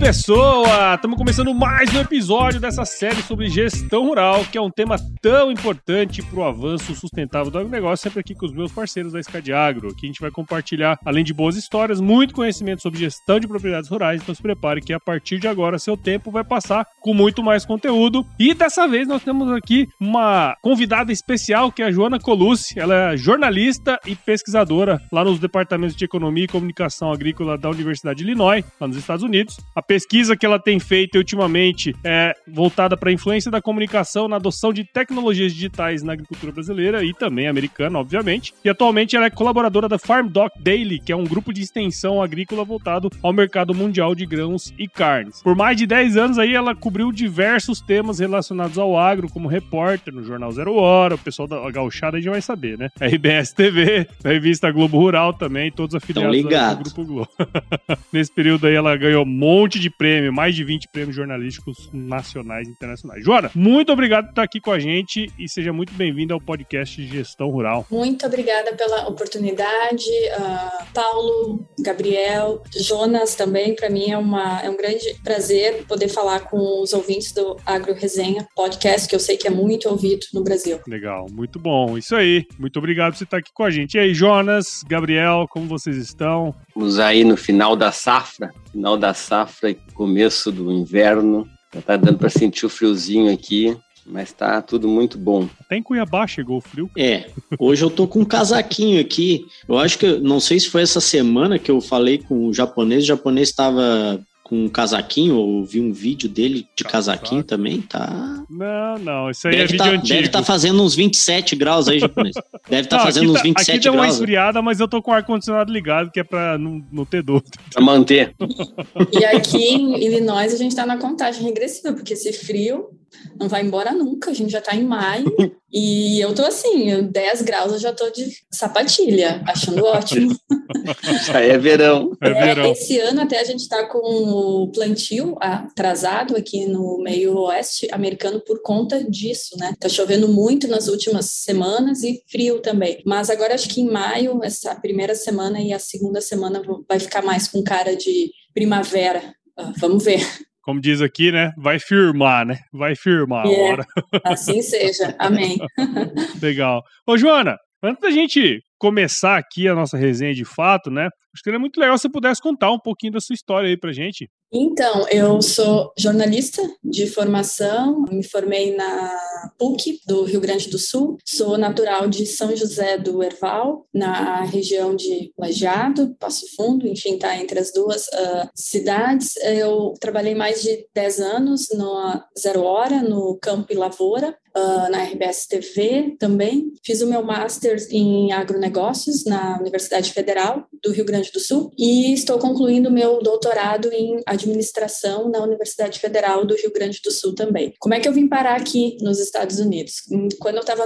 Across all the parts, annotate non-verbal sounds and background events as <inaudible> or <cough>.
Pessoa! Estamos começando mais um episódio dessa série sobre gestão rural, que é um tema tão importante para o avanço sustentável do agronegócio, sempre aqui com os meus parceiros da Scad Agro. Aqui a gente vai compartilhar, além de boas histórias, muito conhecimento sobre gestão de propriedades rurais. Então se prepare que a partir de agora seu tempo vai passar com muito mais conteúdo. E dessa vez nós temos aqui uma convidada especial, que é a Joana Colucci. Ela é jornalista e pesquisadora lá nos departamentos de Economia e Comunicação Agrícola da Universidade de Illinois, lá nos Estados Unidos. A pesquisa que ela tem feito ultimamente é voltada para a influência da comunicação na adoção de tecnologias digitais na agricultura brasileira e também americana, obviamente. E atualmente ela é colaboradora da Farm Doc Daily, que é um grupo de extensão agrícola voltado ao mercado mundial de grãos e carnes. Por mais de 10 anos aí ela cobriu diversos temas relacionados ao agro, como repórter no Jornal Zero Hora, o pessoal da Gauchada já vai saber, né? <laughs> RBS TV, a revista Globo Rural também, todos afiliados ao Grupo Globo. <laughs> Nesse período aí ela ganhou um monte de prêmio, mais de 20 prêmios jornalísticos nacionais e internacionais. Joana, muito obrigado por estar aqui com a gente e seja muito bem-vindo ao podcast Gestão Rural. Muito obrigada pela oportunidade, uh, Paulo, Gabriel, Jonas também. Para mim é, uma, é um grande prazer poder falar com os ouvintes do Agro Resenha, podcast que eu sei que é muito ouvido no Brasil. Legal, muito bom. Isso aí. Muito obrigado por você estar aqui com a gente. E aí, Jonas, Gabriel, como vocês estão? Estamos aí no final da safra, final da safra e começo do inverno. Já tá dando para sentir o friozinho aqui, mas tá tudo muito bom. Até em Cuiabá chegou o frio. É, hoje eu tô com um casaquinho aqui. Eu acho que, não sei se foi essa semana que eu falei com o japonês, o japonês estava com um casaquinho, ou vi um vídeo dele de casaquinho também, tá. Não, não, isso aí deve é vídeo tá, antigo. Deve estar tá fazendo uns 27 graus aí, japonês. Deve estar tá fazendo aqui uns 27 aqui deu graus. uma esfriada, mas eu tô com o ar-condicionado ligado, que é pra não, não ter dor. Pra manter. E aqui em Illinois a gente tá na contagem regressiva, porque esse frio não vai embora nunca, a gente já tá em maio. <laughs> e eu tô assim, 10 graus eu já tô de sapatilha, achando ótimo. <laughs> Já é verão. É verão. É, esse ano até a gente tá com o plantio atrasado aqui no meio oeste americano por conta disso, né? Tá chovendo muito nas últimas semanas e frio também. Mas agora acho que em maio, essa primeira semana e a segunda semana vai ficar mais com cara de primavera. Uh, vamos ver. Como diz aqui, né? Vai firmar, né? Vai firmar É. agora. Assim seja. Amém. <laughs> Legal. Ô, Joana, antes da gente começar aqui a nossa resenha de fato, né? Acho que seria muito legal se você pudesse contar um pouquinho da sua história aí pra gente. Então, eu sou jornalista de formação, me formei na PUC do Rio Grande do Sul, sou natural de São José do Herval, na região de Lajeado, Passo Fundo, enfim, tá entre as duas uh, cidades. Eu trabalhei mais de 10 anos no Zero Hora, no Campo e Lavoura, Uh, na RBS TV também. Fiz o meu Master em agronegócios na Universidade Federal do Rio Grande do Sul e estou concluindo meu doutorado em administração na Universidade Federal do Rio Grande do Sul também. Como é que eu vim parar aqui nos Estados Unidos? Quando eu estava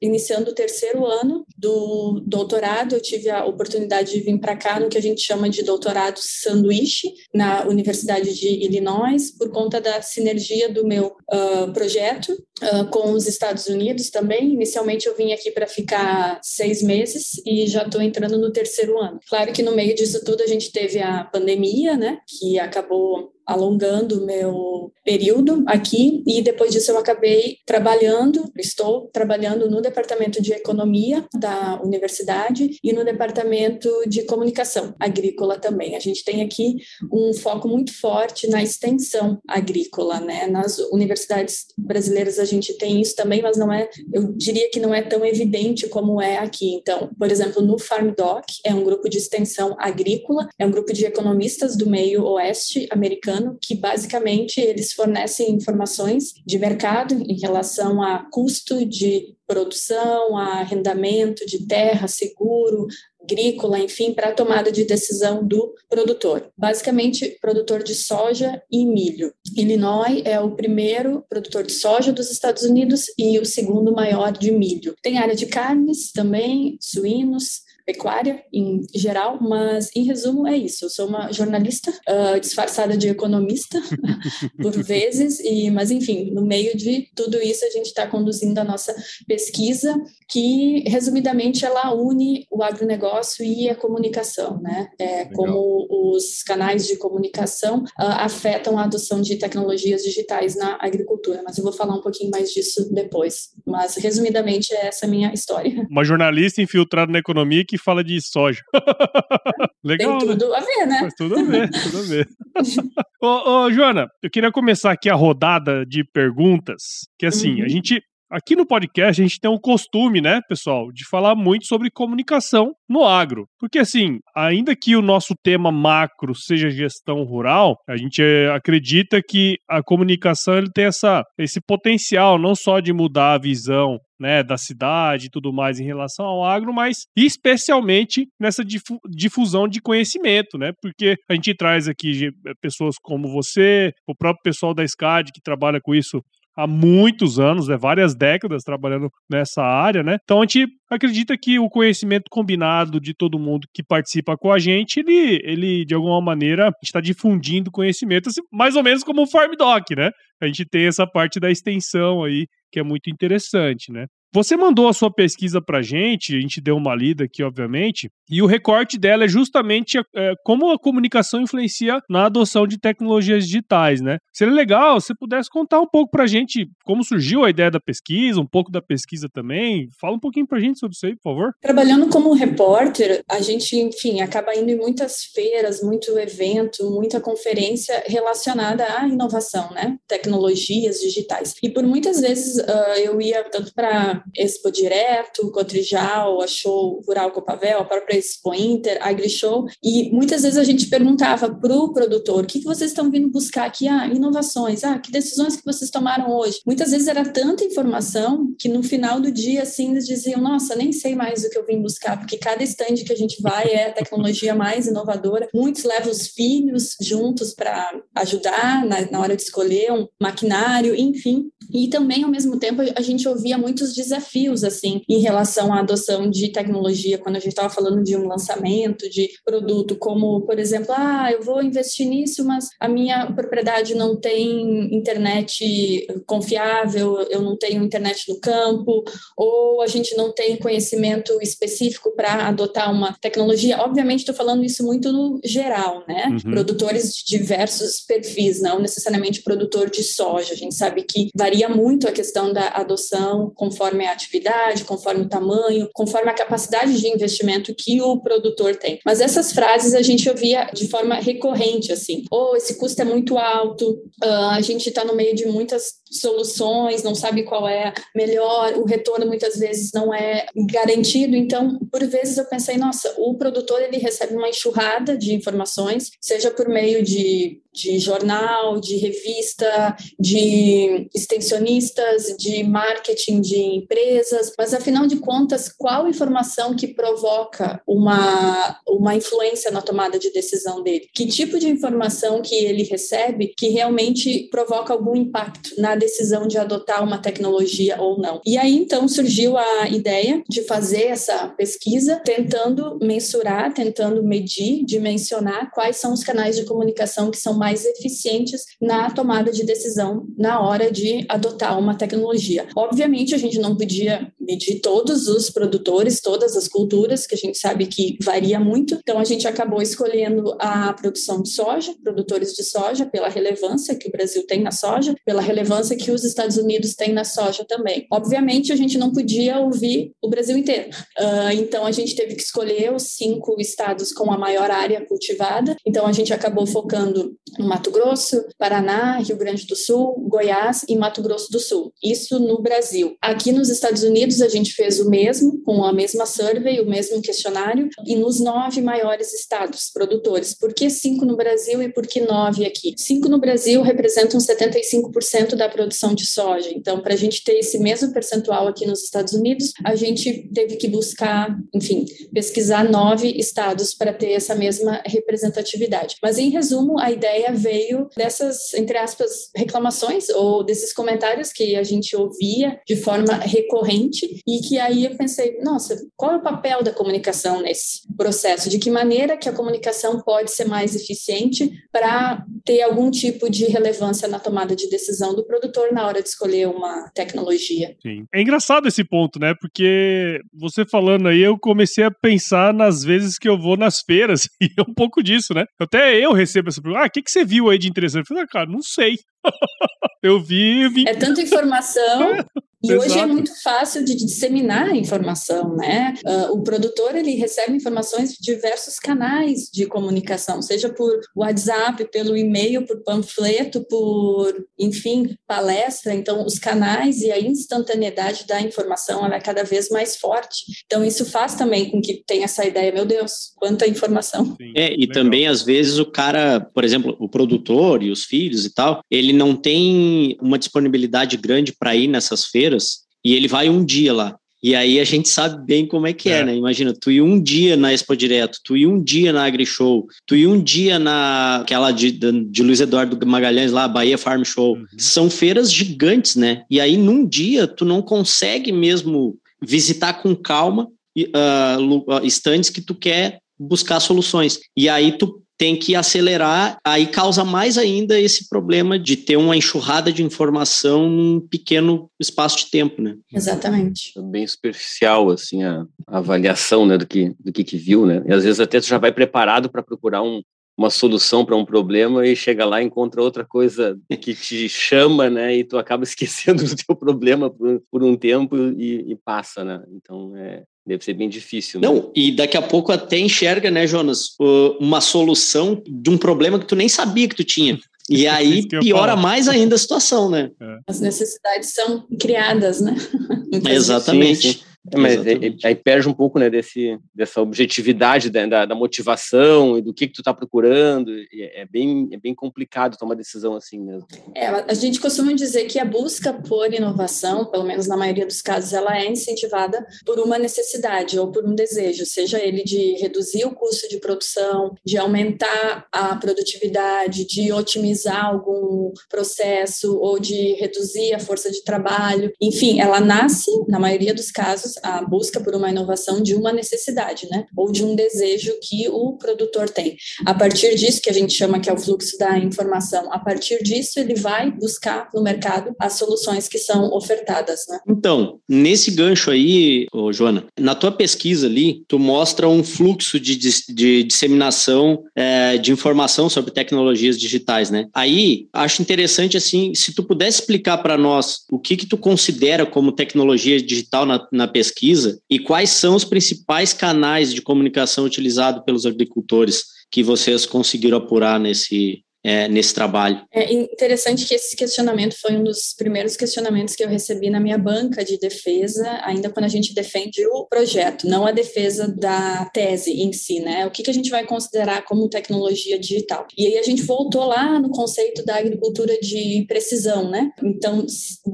iniciando o terceiro ano do doutorado, eu tive a oportunidade de vir para cá no que a gente chama de doutorado sanduíche na Universidade de Illinois por conta da sinergia do meu uh, projeto Uh, com os Estados Unidos também. Inicialmente eu vim aqui para ficar seis meses e já estou entrando no terceiro ano. Claro que no meio disso tudo a gente teve a pandemia, né, que acabou alongando o meu período aqui e depois disso eu acabei trabalhando, estou trabalhando no departamento de economia da universidade e no departamento de comunicação agrícola também. A gente tem aqui um foco muito forte na extensão agrícola, né? Nas universidades brasileiras a gente tem isso também, mas não é, eu diria que não é tão evidente como é aqui. Então, por exemplo, no Farm Doc é um grupo de extensão agrícola, é um grupo de economistas do meio oeste americano que basicamente eles fornecem informações de mercado em relação a custo de produção, a arrendamento de terra, seguro, agrícola, enfim, para a tomada de decisão do produtor. Basicamente, produtor de soja e milho. Illinois é o primeiro produtor de soja dos Estados Unidos e o segundo maior de milho. Tem área de carnes também, suínos, pecuária em geral, mas em resumo é isso. Eu sou uma jornalista uh, disfarçada de economista <laughs> por vezes, e mas enfim, no meio de tudo isso a gente está conduzindo a nossa pesquisa, que resumidamente ela une o agronegócio e a comunicação, né? É, como os canais de comunicação uh, afetam a adoção de tecnologias digitais na agricultura. Mas eu vou falar um pouquinho mais disso depois. Mas resumidamente é essa a minha história. Uma jornalista infiltrada na economia que fala de soja. <laughs> Legal. Tem né? tudo né? a ver, né? Tudo a ver, tudo a ver. <laughs> ô, ô, Joana, eu queria começar aqui a rodada de perguntas, que assim, uhum. a gente Aqui no podcast a gente tem um costume, né, pessoal, de falar muito sobre comunicação no agro. Porque assim, ainda que o nosso tema macro seja gestão rural, a gente eh, acredita que a comunicação ele tem essa, esse potencial não só de mudar a visão né, da cidade e tudo mais em relação ao agro, mas especialmente nessa difusão de conhecimento, né? Porque a gente traz aqui eh, pessoas como você, o próprio pessoal da SCAD que trabalha com isso há muitos anos, né, várias décadas trabalhando nessa área, né? Então a gente acredita que o conhecimento combinado de todo mundo que participa com a gente, ele, ele de alguma maneira está difundindo conhecimento, assim, mais ou menos como o Farm Doc, né? A gente tem essa parte da extensão aí que é muito interessante, né? Você mandou a sua pesquisa para a gente, a gente deu uma lida aqui, obviamente, e o recorte dela é justamente é, como a comunicação influencia na adoção de tecnologias digitais, né? Seria legal se você pudesse contar um pouco para a gente como surgiu a ideia da pesquisa, um pouco da pesquisa também. Fala um pouquinho para a gente sobre isso aí, por favor. Trabalhando como repórter, a gente, enfim, acaba indo em muitas feiras, muito evento, muita conferência relacionada à inovação, né? Tecnologias digitais. E por muitas vezes uh, eu ia tanto para Expo Direto, Cotrijal, a Show Rural Copavel, a própria Expo Inter, a AgriShow, e muitas vezes a gente perguntava para o produtor, o que, que vocês estão vindo buscar aqui? Ah, inovações, ah, que decisões que vocês tomaram hoje? Muitas vezes era tanta informação que no final do dia, assim, eles diziam, nossa, nem sei mais o que eu vim buscar, porque cada stand que a gente vai é a tecnologia mais inovadora. Muitos levam os filhos juntos para ajudar na, na hora de escolher um maquinário, enfim. E também, ao mesmo tempo, a gente ouvia muitos desafios, assim, em relação à adoção de tecnologia, quando a gente estava falando de um lançamento de produto, como, por exemplo, ah, eu vou investir nisso, mas a minha propriedade não tem internet confiável, eu não tenho internet no campo, ou a gente não tem conhecimento específico para adotar uma tecnologia. Obviamente, estou falando isso muito no geral, né? Uhum. Produtores de diversos perfis, não necessariamente produtor de soja. A gente sabe que varia muito a questão da adoção conforme a atividade, conforme o tamanho, conforme a capacidade de investimento que o produtor tem. Mas essas frases a gente ouvia de forma recorrente, assim, ou oh, esse custo é muito alto, uh, a gente está no meio de muitas soluções, não sabe qual é melhor, o retorno muitas vezes não é garantido. Então, por vezes eu pensei, nossa, o produtor ele recebe uma enxurrada de informações, seja por meio de de jornal, de revista, de extensionistas, de marketing de empresas, mas afinal de contas, qual informação que provoca uma, uma influência na tomada de decisão dele? Que tipo de informação que ele recebe que realmente provoca algum impacto na decisão de adotar uma tecnologia ou não? E aí então surgiu a ideia de fazer essa pesquisa, tentando mensurar, tentando medir, dimensionar quais são os canais de comunicação que são mais eficientes na tomada de decisão na hora de adotar uma tecnologia. Obviamente, a gente não podia medir todos os produtores, todas as culturas, que a gente sabe que varia muito, então a gente acabou escolhendo a produção de soja, produtores de soja, pela relevância que o Brasil tem na soja, pela relevância que os Estados Unidos têm na soja também. Obviamente, a gente não podia ouvir o Brasil inteiro, uh, então a gente teve que escolher os cinco estados com a maior área cultivada, então a gente acabou focando no Mato Grosso, Paraná, Rio Grande do Sul, Goiás e Mato Grosso do Sul. Isso no Brasil. Aqui nos Estados Unidos, Unidos a gente fez o mesmo, com a mesma survey, o mesmo questionário, e nos nove maiores estados produtores. Por que cinco no Brasil e por que nove aqui? Cinco no Brasil representam 75% da produção de soja. Então, para a gente ter esse mesmo percentual aqui nos Estados Unidos, a gente teve que buscar, enfim, pesquisar nove estados para ter essa mesma representatividade. Mas, em resumo, a ideia veio dessas, entre aspas, reclamações ou desses comentários que a gente ouvia de forma recorrente e que aí eu pensei, nossa, qual é o papel da comunicação nesse processo? De que maneira que a comunicação pode ser mais eficiente para ter algum tipo de relevância na tomada de decisão do produtor na hora de escolher uma tecnologia? Sim. É engraçado esse ponto, né? Porque você falando aí, eu comecei a pensar nas vezes que eu vou nas feiras <laughs> e é um pouco disso, né? Até eu recebo essa pergunta, ah, o que, que você viu aí de interessante? Eu falei, ah, cara, não sei. <laughs> eu vi, vi. É tanta informação. <laughs> E Exato. hoje é muito fácil de disseminar a informação, né? Uh, o produtor ele recebe informações de diversos canais de comunicação, seja por WhatsApp, pelo e-mail, por panfleto, por, enfim, palestra. Então, os canais e a instantaneidade da informação ela é cada vez mais forte. Então, isso faz também com que tenha essa ideia, meu Deus, quanta informação. Sim, é, e legal. também às vezes o cara, por exemplo, o produtor e os filhos e tal, ele não tem uma disponibilidade grande para ir nessas feiras feiras e ele vai um dia lá. E aí a gente sabe bem como é que é, é né? Imagina, tu ir um dia na Expo Direto, tu ir um dia na AgriShow, tu ir um dia na aquela de, de Luiz Eduardo Magalhães lá, Bahia Farm Show. Uhum. São feiras gigantes, né? E aí num dia tu não consegue mesmo visitar com calma uh, estandes que tu quer buscar soluções. E aí tu tem que acelerar, aí causa mais ainda esse problema de ter uma enxurrada de informação num pequeno espaço de tempo, né? Exatamente. É bem superficial, assim, a, a, avaliação, né, do que, do que, que viu, né? E às vezes até tu já vai preparado para procurar um, uma solução para um problema e chega lá e encontra outra coisa que te chama, né? E tu acaba <laughs> esquecendo do teu problema por, por um tempo e, e, passa, né? Então, é, Deve ser bem difícil. Né? Não, e daqui a pouco até enxerga, né, Jonas, uma solução de um problema que tu nem sabia que tu tinha. E <laughs> aí piora mais ainda a situação, né? É. As necessidades são criadas, né? <laughs> Exatamente. Sim, sim. É, mas é, é, aí perde um pouco né, desse, dessa objetividade da, da, da motivação e do que, que tu está procurando. É, é, bem, é bem complicado tomar decisão assim mesmo. É, a gente costuma dizer que a busca por inovação, pelo menos na maioria dos casos, ela é incentivada por uma necessidade ou por um desejo, seja ele de reduzir o custo de produção, de aumentar a produtividade, de otimizar algum processo ou de reduzir a força de trabalho. Enfim, ela nasce, na maioria dos casos, a busca por uma inovação de uma necessidade, né? Ou de um desejo que o produtor tem. A partir disso, que a gente chama que é o fluxo da informação, a partir disso ele vai buscar no mercado as soluções que são ofertadas, né? Então, nesse gancho aí, ô, Joana, na tua pesquisa ali, tu mostra um fluxo de, de, de disseminação é, de informação sobre tecnologias digitais, né? Aí, acho interessante, assim, se tu pudesse explicar para nós o que que tu considera como tecnologia digital na, na pesquisa, pesquisa e quais são os principais canais de comunicação utilizados pelos agricultores que vocês conseguiram apurar nesse, é, nesse trabalho. É interessante que esse questionamento foi um dos primeiros questionamentos que eu recebi na minha banca de defesa, ainda quando a gente defende o projeto, não a defesa da tese em si, né? O que, que a gente vai considerar como tecnologia digital? E aí a gente voltou lá no conceito da agricultura de precisão, né? Então,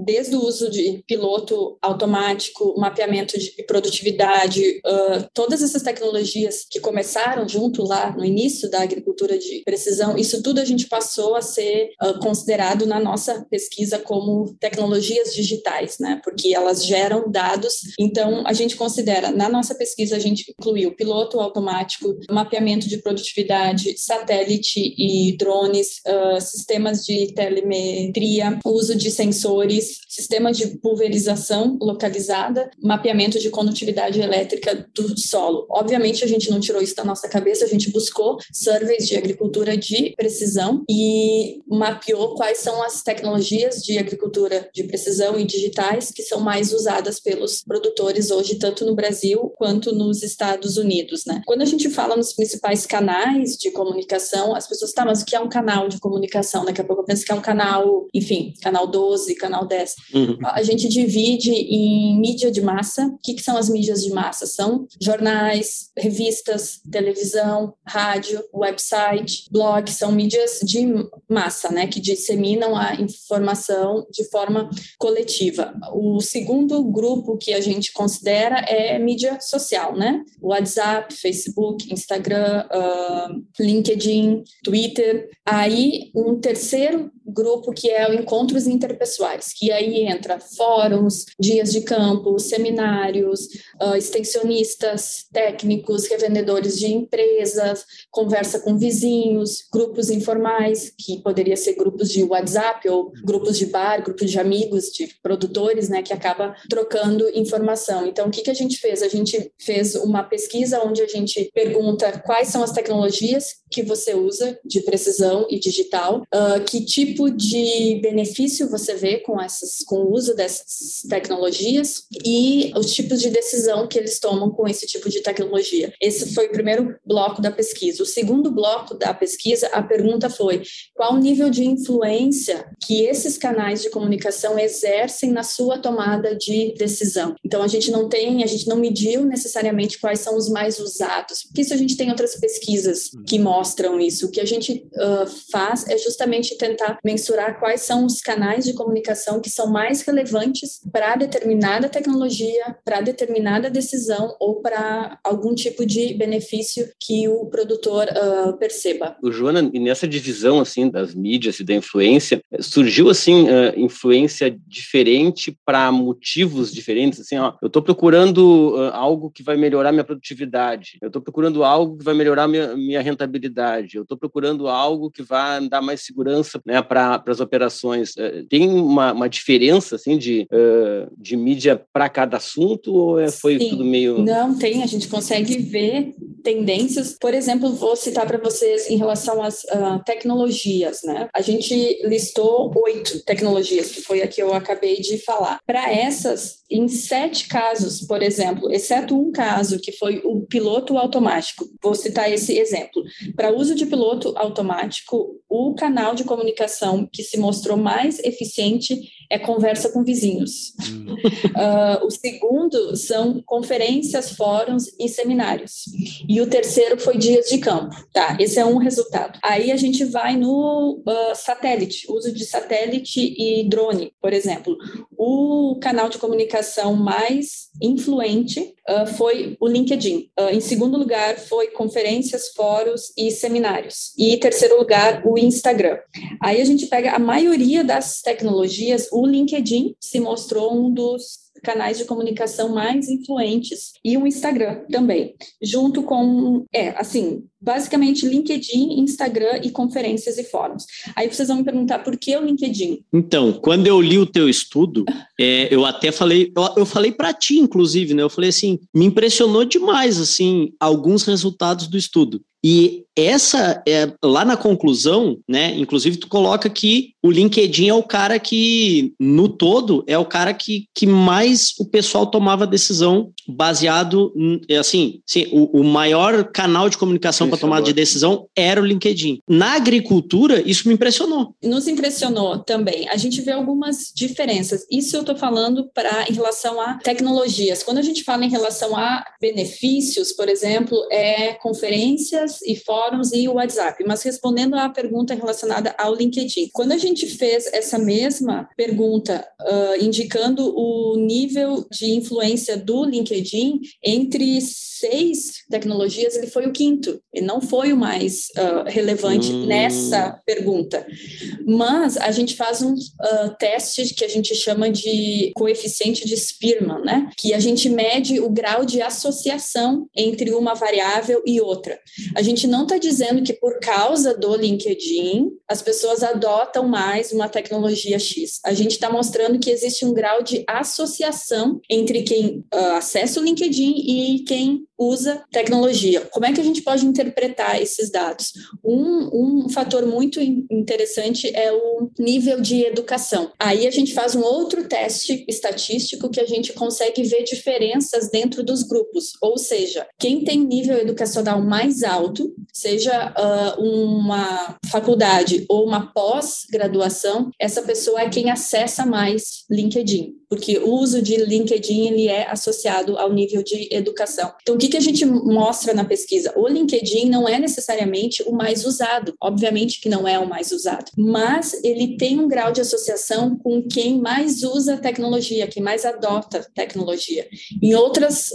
desde o uso de piloto automático, mapeamento de produtividade, uh, todas essas tecnologias que começaram junto lá no início da agricultura de precisão, isso tudo a gente gente passou a ser uh, considerado na nossa pesquisa como tecnologias digitais, né? Porque elas geram dados. Então, a gente considera, na nossa pesquisa, a gente incluiu piloto automático, mapeamento de produtividade, satélite e drones, uh, sistemas de telemetria, uso de sensores, sistemas de pulverização localizada, mapeamento de condutividade elétrica do solo. Obviamente, a gente não tirou isso da nossa cabeça, a gente buscou surveys de agricultura de precisão comunicação e mapeou quais são as tecnologias de agricultura de precisão e digitais que são mais usadas pelos produtores hoje, tanto no Brasil quanto nos Estados Unidos, né? Quando a gente fala nos principais canais de comunicação, as pessoas, tá, mas o que é um canal de comunicação? Daqui a pouco eu penso que é um canal, enfim, canal 12, canal 10. Uhum. A gente divide em mídia de massa. O que, que são as mídias de massa? São jornais, revistas, televisão, rádio, website, blog, são mídias de massa, né, que disseminam a informação de forma coletiva. O segundo grupo que a gente considera é mídia social, né? WhatsApp, Facebook, Instagram, uh, LinkedIn, Twitter. Aí um terceiro grupo que é o encontros interpessoais, que aí entra fóruns, dias de campo, seminários, uh, extensionistas, técnicos, revendedores de empresas, conversa com vizinhos, grupos informais, que poderia ser grupos de WhatsApp ou grupos de bar, grupos de amigos, de produtores, né, que acaba trocando informação. Então, o que, que a gente fez? A gente fez uma pesquisa onde a gente pergunta quais são as tecnologias que você usa de precisão e digital, uh, que tipo de benefício você vê com essas, com o uso dessas tecnologias e os tipos de decisão que eles tomam com esse tipo de tecnologia. Esse foi o primeiro bloco da pesquisa. O segundo bloco da pesquisa, a pergunta foi qual o nível de influência que esses canais de comunicação exercem na sua tomada de decisão. Então a gente não tem, a gente não mediu necessariamente quais são os mais usados, porque isso a gente tem outras pesquisas que mostram mostram isso. O que a gente uh, faz é justamente tentar mensurar quais são os canais de comunicação que são mais relevantes para determinada tecnologia, para determinada decisão ou para algum tipo de benefício que o produtor uh, perceba. O Joana, nessa divisão assim das mídias e da influência, surgiu assim uh, influência diferente para motivos diferentes. Assim, ó, eu estou procurando algo que vai melhorar minha produtividade. Eu estou procurando algo que vai melhorar minha, minha rentabilidade eu estou procurando algo que vá dar mais segurança né, para as operações. Eh, tem uma, uma, diferença assim de, uh, de mídia para cada assunto ou é, foi Sim. tudo meio. Não, tem, a gente consegue ver tendências. Por exemplo, vou citar para vocês em relação às uh, tecnologias. Né? A gente listou oito tecnologias, que foi a que eu acabei de falar. Para essas, em sete casos, por exemplo, exceto um caso que foi o piloto automático, vou citar esse exemplo. Para uso de piloto automático, o canal de comunicação que se mostrou mais eficiente é conversa com vizinhos. Hum. Uh, <laughs> o segundo são conferências, fóruns e seminários. E o terceiro foi dias de campo. Tá, esse é um resultado. Aí a gente vai no uh, satélite, uso de satélite e drone, por exemplo. O canal de comunicação mais influente uh, foi o LinkedIn. em segundo lugar, foi conferências, fóruns e seminários. E em terceiro lugar, o Instagram. Aí a gente pega a maioria das tecnologias, o LinkedIn se mostrou um dos canais de comunicação mais influentes e o Instagram também, junto com, é, assim, basicamente LinkedIn, Instagram e conferências e fóruns. Aí vocês vão me perguntar por que o LinkedIn? Então, quando eu li o teu estudo, <laughs> é, eu até falei, eu, eu falei para ti, inclusive, né? Eu falei assim, me impressionou demais, assim, alguns resultados do estudo. E essa é lá na conclusão, né? Inclusive tu coloca que o LinkedIn é o cara que no todo é o cara que, que mais o pessoal tomava decisão baseado assim, sim, o, o maior canal de comunicação para tomada de decisão era o LinkedIn. Na agricultura isso me impressionou. Nos impressionou também. A gente vê algumas diferenças. Isso eu estou falando para em relação a tecnologias. Quando a gente fala em relação a benefícios, por exemplo, é e fóruns fóruns e o WhatsApp. Mas respondendo à pergunta relacionada ao LinkedIn, quando a gente fez essa mesma pergunta, uh, indicando o nível de influência do LinkedIn entre seis tecnologias, ele foi o quinto, ele não foi o mais uh, relevante hum. nessa pergunta. Mas a gente faz um uh, teste que a gente chama de coeficiente de Spearman, né? Que a gente mede o grau de associação entre uma variável e outra. A gente não está dizendo que por causa do LinkedIn as pessoas adotam mais uma tecnologia X. A gente está mostrando que existe um grau de associação entre quem uh, acessa o LinkedIn e quem usa tecnologia. Como é que a gente pode interpretar esses dados? Um, um fator muito interessante é o nível de educação. Aí a gente faz um outro teste estatístico que a gente consegue ver diferenças dentro dos grupos, ou seja, quem tem nível educacional mais alto, seja uh, uma faculdade ou uma pós-graduação, essa pessoa é quem acessa mais LinkedIn porque o uso de LinkedIn ele é associado ao nível de educação. Então, o que, que a gente mostra na pesquisa? O LinkedIn não é necessariamente o mais usado, obviamente que não é o mais usado, mas ele tem um grau de associação com quem mais usa tecnologia, quem mais adota tecnologia. Em outras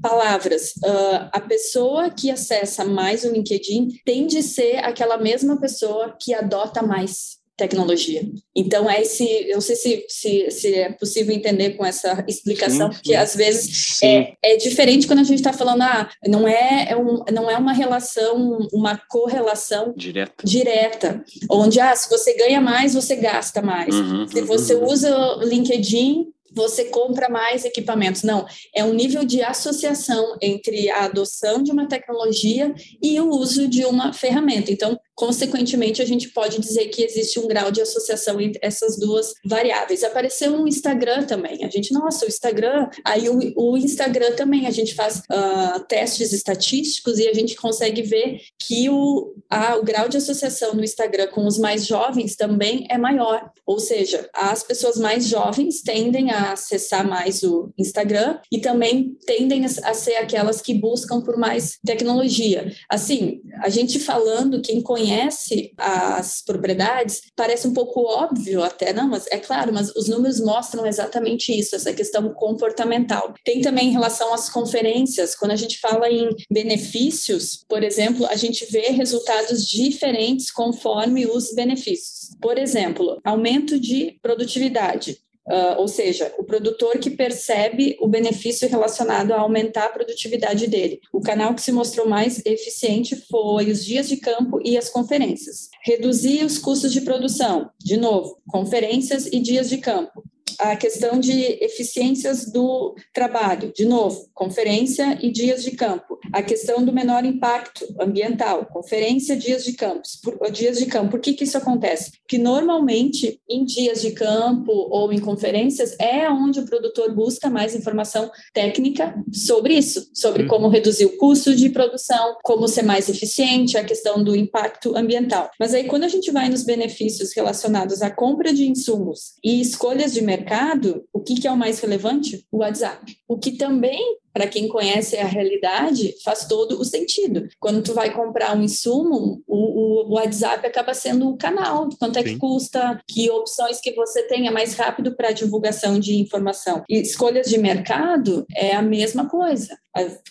palavras, uh, a pessoa que acessa mais o LinkedIn tende a ser aquela mesma pessoa que adota mais tecnologia. Então, é esse, eu não sei se, se, se é possível entender com essa explicação, sim, porque às vezes é, é diferente quando a gente está falando, ah, não é, é um, não é uma relação, uma correlação direta. direta, onde, ah, se você ganha mais, você gasta mais. Uhum, se você uhum. usa o LinkedIn, você compra mais equipamentos. Não, é um nível de associação entre a adoção de uma tecnologia e o uso de uma ferramenta. Então, Consequentemente, a gente pode dizer que existe um grau de associação entre essas duas variáveis. Apareceu no Instagram também. A gente, nossa, o Instagram. Aí o, o Instagram também, a gente faz uh, testes estatísticos e a gente consegue ver que o, a, o grau de associação no Instagram com os mais jovens também é maior. Ou seja, as pessoas mais jovens tendem a acessar mais o Instagram e também tendem a ser aquelas que buscam por mais tecnologia. Assim, a gente falando, quem conhece conhece as propriedades, parece um pouco óbvio até, não, mas é claro, mas os números mostram exatamente isso, essa questão comportamental. Tem também em relação às conferências, quando a gente fala em benefícios, por exemplo, a gente vê resultados diferentes conforme os benefícios. Por exemplo, aumento de produtividade. Uh, ou seja, o produtor que percebe o benefício relacionado a aumentar a produtividade dele. O canal que se mostrou mais eficiente foi os dias de campo e as conferências. Reduzir os custos de produção, de novo, conferências e dias de campo a questão de eficiências do trabalho, de novo, conferência e dias de campo. A questão do menor impacto ambiental, conferência, dias de campo. Por, dias de campo. Por que, que isso acontece? Que normalmente em dias de campo ou em conferências é onde o produtor busca mais informação técnica sobre isso, sobre uhum. como reduzir o custo de produção, como ser mais eficiente, a questão do impacto ambiental. Mas aí quando a gente vai nos benefícios relacionados à compra de insumos e escolhas de mercado, mercado, o que, que é o mais relevante? O WhatsApp. O que também para quem conhece a realidade, faz todo o sentido. Quando tu vai comprar um insumo, o, o WhatsApp acaba sendo o canal, quanto é que custa, que opções que você tem, é mais rápido para divulgação de informação. E escolhas de mercado é a mesma coisa.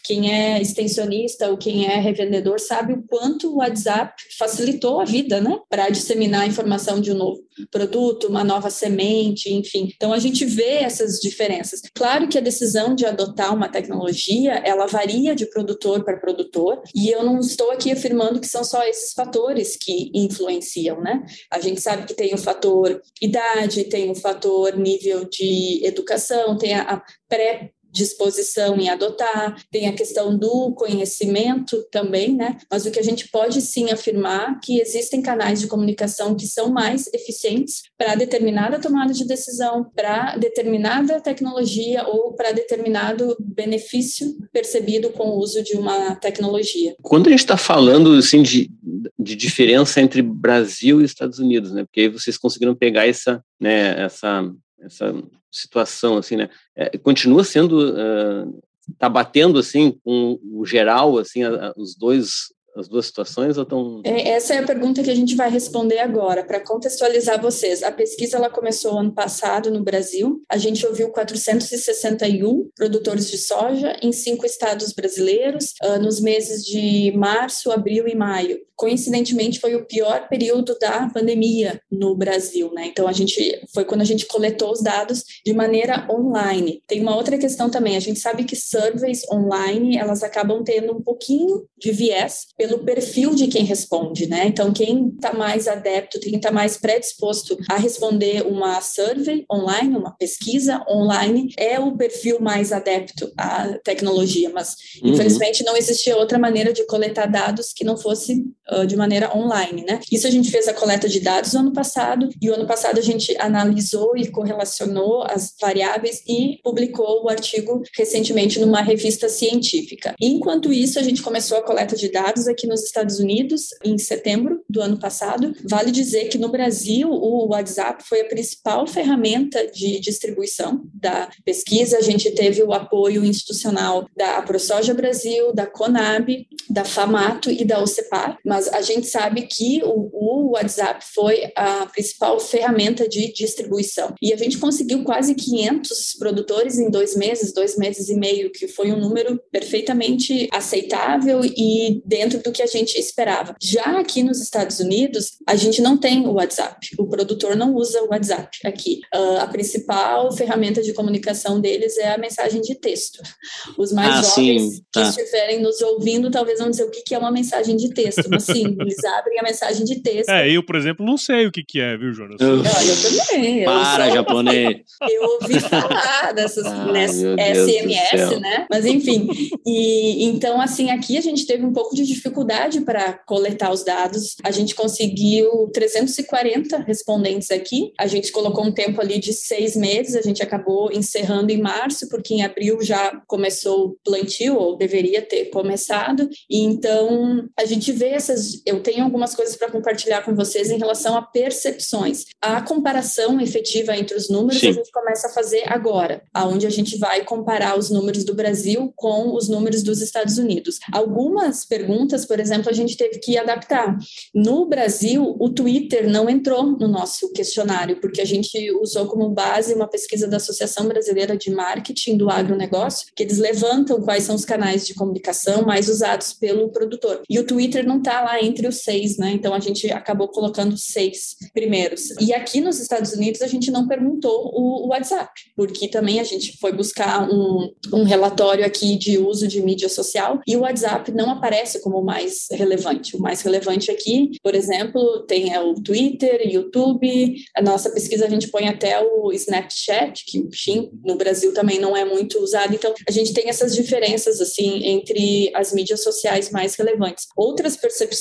Quem é extensionista ou quem é revendedor sabe o quanto o WhatsApp facilitou a vida, né? Para disseminar a informação de um novo produto, uma nova semente, enfim. Então a gente vê essas diferenças. Claro que a decisão de adotar uma tecnologia tecnologia, ela varia de produtor para produtor, e eu não estou aqui afirmando que são só esses fatores que influenciam, né? A gente sabe que tem o fator idade, tem o fator nível de educação, tem a, a pré disposição em adotar, tem a questão do conhecimento também, né? Mas o que a gente pode sim afirmar que existem canais de comunicação que são mais eficientes para determinada tomada de decisão, para determinada tecnologia ou para determinado benefício percebido com o uso de uma tecnologia. Quando a gente está falando assim de, de diferença entre Brasil e Estados Unidos, né? Porque aí vocês conseguiram pegar essa, né, essa essa situação, assim, né? É, continua sendo, uh, tá batendo, assim, com o geral, assim, a, a, os dois as duas situações ou tão... É, essa é a pergunta que a gente vai responder agora, para contextualizar vocês. A pesquisa ela começou ano passado no Brasil. A gente ouviu 461 produtores de soja em cinco estados brasileiros, uh, nos meses de março, abril e maio. Coincidentemente, foi o pior período da pandemia no Brasil, né? Então, a gente foi quando a gente coletou os dados de maneira online. Tem uma outra questão também. A gente sabe que surveys online elas acabam tendo um pouquinho de viés pelo perfil de quem responde, né? Então, quem está mais adepto, quem está mais predisposto a responder uma survey online, uma pesquisa online, é o perfil mais adepto à tecnologia. Mas, uhum. infelizmente, não existia outra maneira de coletar dados que não fosse uh, de maneira online, né? Isso a gente fez a coleta de dados no ano passado, e o ano passado a gente analisou e correlacionou as variáveis e publicou o artigo recentemente numa revista científica. Enquanto isso, a gente começou a coleta de dados aqui nos Estados Unidos em setembro do ano passado. Vale dizer que no Brasil o WhatsApp foi a principal ferramenta de distribuição da pesquisa. A gente teve o apoio institucional da ProSoja Brasil, da Conab, da Famato e da OCEPAR, mas a gente sabe que o, o WhatsApp foi a principal ferramenta de distribuição. E a gente conseguiu quase 500 produtores em dois meses, dois meses e meio, que foi um número perfeitamente aceitável e dentro do que a gente esperava. Já aqui nos Estados Unidos, a gente não tem o WhatsApp. O produtor não usa o WhatsApp aqui. Uh, a principal ferramenta de comunicação deles é a mensagem de texto. Os mais ah, jovens sim, tá. que estiverem nos ouvindo talvez não dizer o que é uma mensagem de texto, mas <laughs> sim, eles abrem a mensagem de texto. É, eu, por exemplo, não sei o que é, viu, Jonas? Eu, eu também. Para, eu japonês. <laughs> Eu ouvi falar dessas ah, SMS, né? Mas enfim. E então, assim, aqui a gente teve um pouco de dificuldade para coletar os dados. A gente conseguiu 340 respondentes aqui. A gente colocou um tempo ali de seis meses. A gente acabou encerrando em março, porque em abril já começou o plantio, ou deveria ter começado. E então a gente vê essas. Eu tenho algumas coisas para compartilhar com vocês em relação a percepções. A comparação efetiva entre os números Sim. a gente começa a fazer agora, aonde a gente vai comparar os números do Brasil com os números dos Estados Unidos. Algumas perguntas, por exemplo, a gente teve que adaptar. No Brasil, o Twitter não entrou no nosso questionário, porque a gente usou como base uma pesquisa da Associação Brasileira de Marketing do Agronegócio, que eles levantam quais são os canais de comunicação mais usados pelo produtor. E o Twitter não está lá entre os seis, né? Então a gente acabou colocando seis primeiros. E aqui nos Estados Unidos a gente não perguntou o, WhatsApp, porque também a gente foi buscar um, um relatório aqui de uso de mídia social e o WhatsApp não aparece como o mais relevante. O mais relevante aqui, por exemplo, tem é o Twitter, YouTube, a nossa pesquisa a gente põe até o Snapchat, que enfim, no Brasil também não é muito usado. Então a gente tem essas diferenças assim entre as mídias sociais mais relevantes. Outras percepções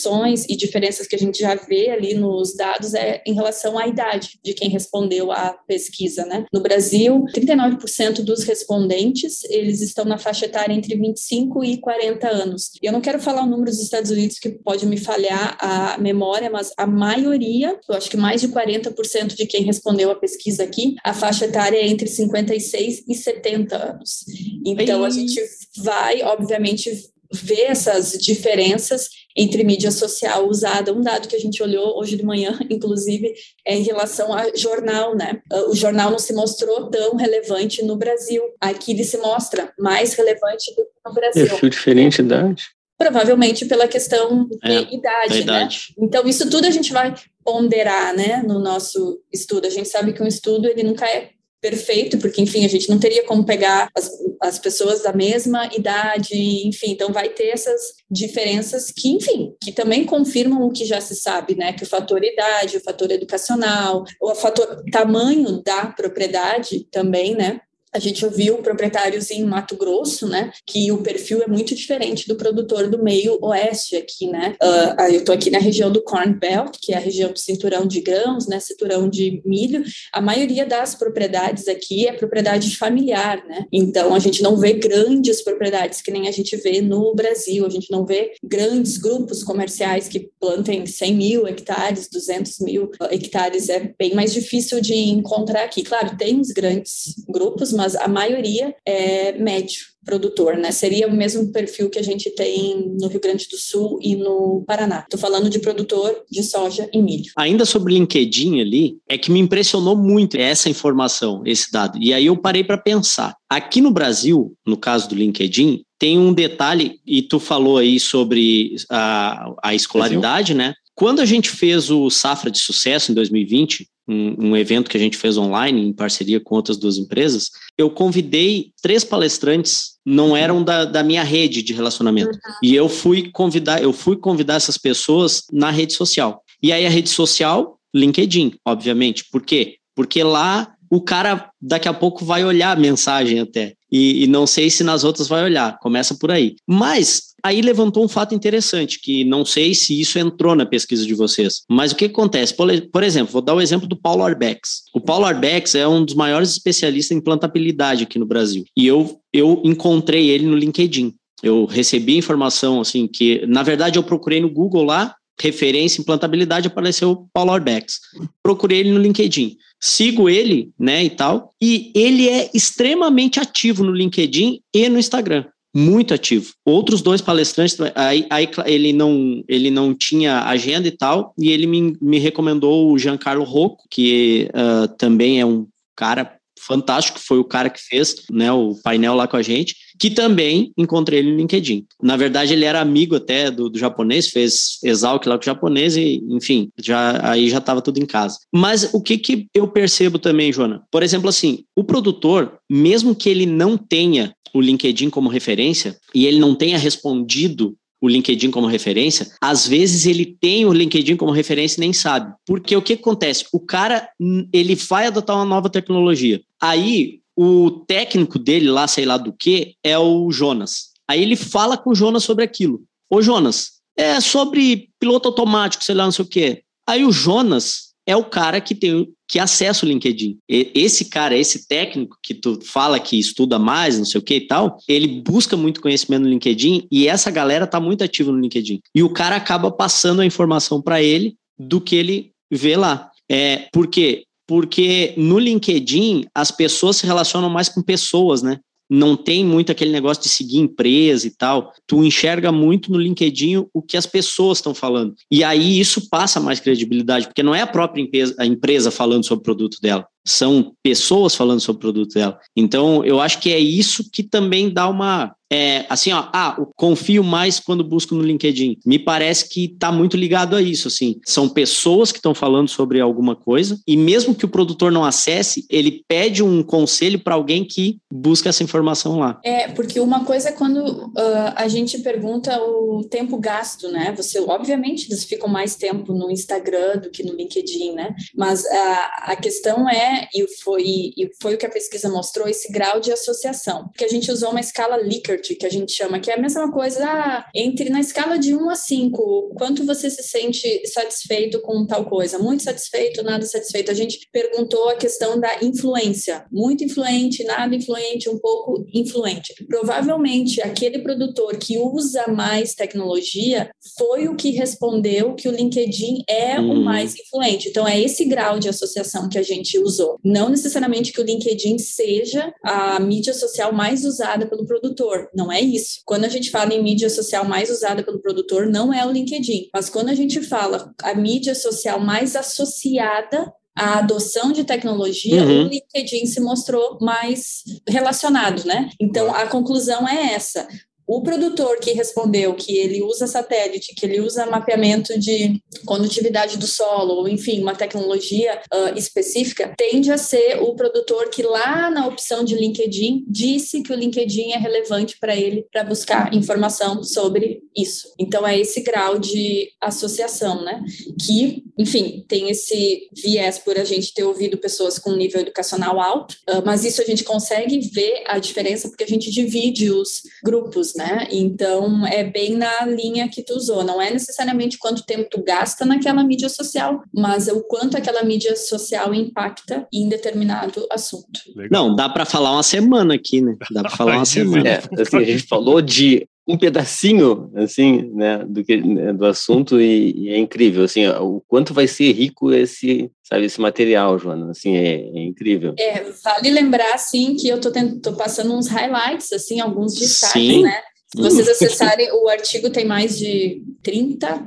e diferenças que a gente já vê ali nos dados é em relação à idade de quem respondeu à pesquisa, né? No Brasil, 39% dos respondentes, eles estão na faixa etária entre 25 e 40 anos. Eu não quero falar o número dos Estados Unidos que pode me falhar a memória, mas a maioria, eu acho que mais de 40% de quem respondeu à pesquisa aqui, a faixa etária é entre 56 e 70 anos. Então a gente vai, obviamente, ver essas diferenças entre mídia social usada. Um dado que a gente olhou hoje de manhã, <laughs> inclusive, é em relação ao jornal, né? Ah, o jornal não se mostrou tão relevante no Brasil. Aqui ele se mostra mais relevante do que no Brasil. Perfil diferente idade? Provavelmente pela questão de é, idade, idade, né? Então, isso tudo a gente vai ponderar, né, no nosso estudo. A gente sabe que um estudo, ele nunca é perfeito, porque, enfim, a gente não teria como pegar as, as pessoas da mesma idade, enfim, então vai ter essas diferenças que, enfim, que também confirmam o que já se sabe, né, que o fator idade, o fator educacional, o fator tamanho da propriedade também, né, a gente ouviu proprietários em Mato Grosso, né, que o perfil é muito diferente do produtor do meio oeste aqui, né. Uh, eu estou aqui na região do Corn Belt, que é a região do cinturão de grãos, né, cinturão de milho. A maioria das propriedades aqui é propriedade familiar, né. Então a gente não vê grandes propriedades que nem a gente vê no Brasil. A gente não vê grandes grupos comerciais que plantem 100 mil hectares, 200 mil hectares. É bem mais difícil de encontrar aqui. Claro, tem os grandes grupos, mas a maioria é médio produtor, né? Seria o mesmo perfil que a gente tem no Rio Grande do Sul e no Paraná. Estou falando de produtor de soja e milho. Ainda sobre LinkedIn ali, é que me impressionou muito essa informação, esse dado. E aí eu parei para pensar. Aqui no Brasil, no caso do LinkedIn, tem um detalhe, e tu falou aí sobre a, a escolaridade, né? Quando a gente fez o Safra de Sucesso em 2020, um, um, evento que a gente fez online em parceria com outras duas empresas, eu convidei três palestrantes, não eram da, da minha rede de relacionamento. Uhum. E eu fui convidar, eu fui convidar essas pessoas na rede social. E aí a rede social, LinkedIn, obviamente. Por quê? Porque lá o cara daqui a pouco vai olhar a mensagem até. E, e, não sei se nas outras vai olhar. Começa por aí. Mas aí levantou um fato interessante, que não sei se isso entrou na pesquisa de vocês. Mas o que acontece? Por, exemplo, vou dar o exemplo do Paulo Arbex. O Paulo Arbex é um dos maiores especialistas em plantabilidade aqui no Brasil. E eu, eu encontrei ele no LinkedIn. Eu recebi informação assim que, na verdade, eu procurei no Google lá, referência em plantabilidade, apareceu Paulo Arbex. Procurei ele no LinkedIn. Sigo ele, né, e tal. E ele é extremamente ativo no LinkedIn e no Instagram muito ativo. Outros dois palestrantes, aí, aí, ele, não, ele não tinha agenda e tal, e ele me, me recomendou o Giancarlo Rocco, que uh, também é um cara fantástico, foi o cara que fez né, o painel lá com a gente, que também encontrei ele no LinkedIn. Na verdade, ele era amigo até do, do japonês, fez Exalc lá com o japonês e, enfim, já, aí já estava tudo em casa. Mas o que, que eu percebo também, Joana? Por exemplo, assim, o produtor, mesmo que ele não tenha o LinkedIn como referência e ele não tenha respondido o LinkedIn como referência, às vezes ele tem o LinkedIn como referência e nem sabe. Porque o que acontece? O cara, ele vai adotar uma nova tecnologia. Aí, o técnico dele lá, sei lá do que, é o Jonas. Aí ele fala com o Jonas sobre aquilo. Ô Jonas, é sobre piloto automático, sei lá, não sei o quê. Aí o Jonas é o cara que tem que acessa o LinkedIn. E, esse cara, esse técnico que tu fala que estuda mais, não sei o que e tal, ele busca muito conhecimento no LinkedIn e essa galera tá muito ativa no LinkedIn. E o cara acaba passando a informação para ele do que ele vê lá. É, por quê? Porque no LinkedIn as pessoas se relacionam mais com pessoas, né? Não tem muito aquele negócio de seguir empresa e tal. Tu enxerga muito no LinkedIn o que as pessoas estão falando. E aí isso passa mais credibilidade, porque não é a própria empresa, a empresa falando sobre o produto dela são pessoas falando sobre o produto dela. Então, eu acho que é isso que também dá uma. É, assim, ó, ah, confio mais quando busco no LinkedIn. Me parece que está muito ligado a isso, assim. São pessoas que estão falando sobre alguma coisa e mesmo que o produtor não acesse, ele pede um conselho para alguém que busca essa informação lá. É, porque uma coisa é quando uh, a gente pergunta o tempo gasto, né? Você, obviamente, eles ficam mais tempo no Instagram do que no LinkedIn, né? Mas a, a questão é e foi, e foi o que a pesquisa mostrou, esse grau de associação. Que a gente usou uma escala Likert, que a gente chama, que é a mesma coisa, ah, entre na escala de 1 a 5, quanto você se sente satisfeito com tal coisa? Muito satisfeito, nada satisfeito. A gente perguntou a questão da influência. Muito influente, nada influente, um pouco influente. Provavelmente aquele produtor que usa mais tecnologia foi o que respondeu que o LinkedIn é hum. o mais influente. Então é esse grau de associação que a gente usou. Não necessariamente que o LinkedIn seja a mídia social mais usada pelo produtor, não é isso. Quando a gente fala em mídia social mais usada pelo produtor, não é o LinkedIn. Mas quando a gente fala a mídia social mais associada a adoção de tecnologia, uhum. o LinkedIn se mostrou mais relacionado, né? Então a conclusão é essa. O produtor que respondeu que ele usa satélite, que ele usa mapeamento de condutividade do solo, ou enfim, uma tecnologia uh, específica, tende a ser o produtor que lá na opção de LinkedIn disse que o LinkedIn é relevante para ele para buscar informação sobre isso. Então é esse grau de associação, né? Que, enfim, tem esse viés por a gente ter ouvido pessoas com nível educacional alto, uh, mas isso a gente consegue ver a diferença porque a gente divide os grupos né? Então é bem na linha que tu usou. Não é necessariamente quanto tempo tu gasta naquela mídia social, mas o quanto aquela mídia social impacta em determinado assunto. Legal. Não, dá para falar uma semana aqui, né? Dá para falar uma <laughs> semana. É, assim, a gente falou de um pedacinho assim né do que né, do assunto e, e, é incrível assim o quanto vai ser rico esse sabe esse material Joana assim é, é incrível é vale lembrar assim que eu tô, tendo, tô passando uns highlights assim alguns destaques Sim. né vocês acessarem, o artigo tem mais de 30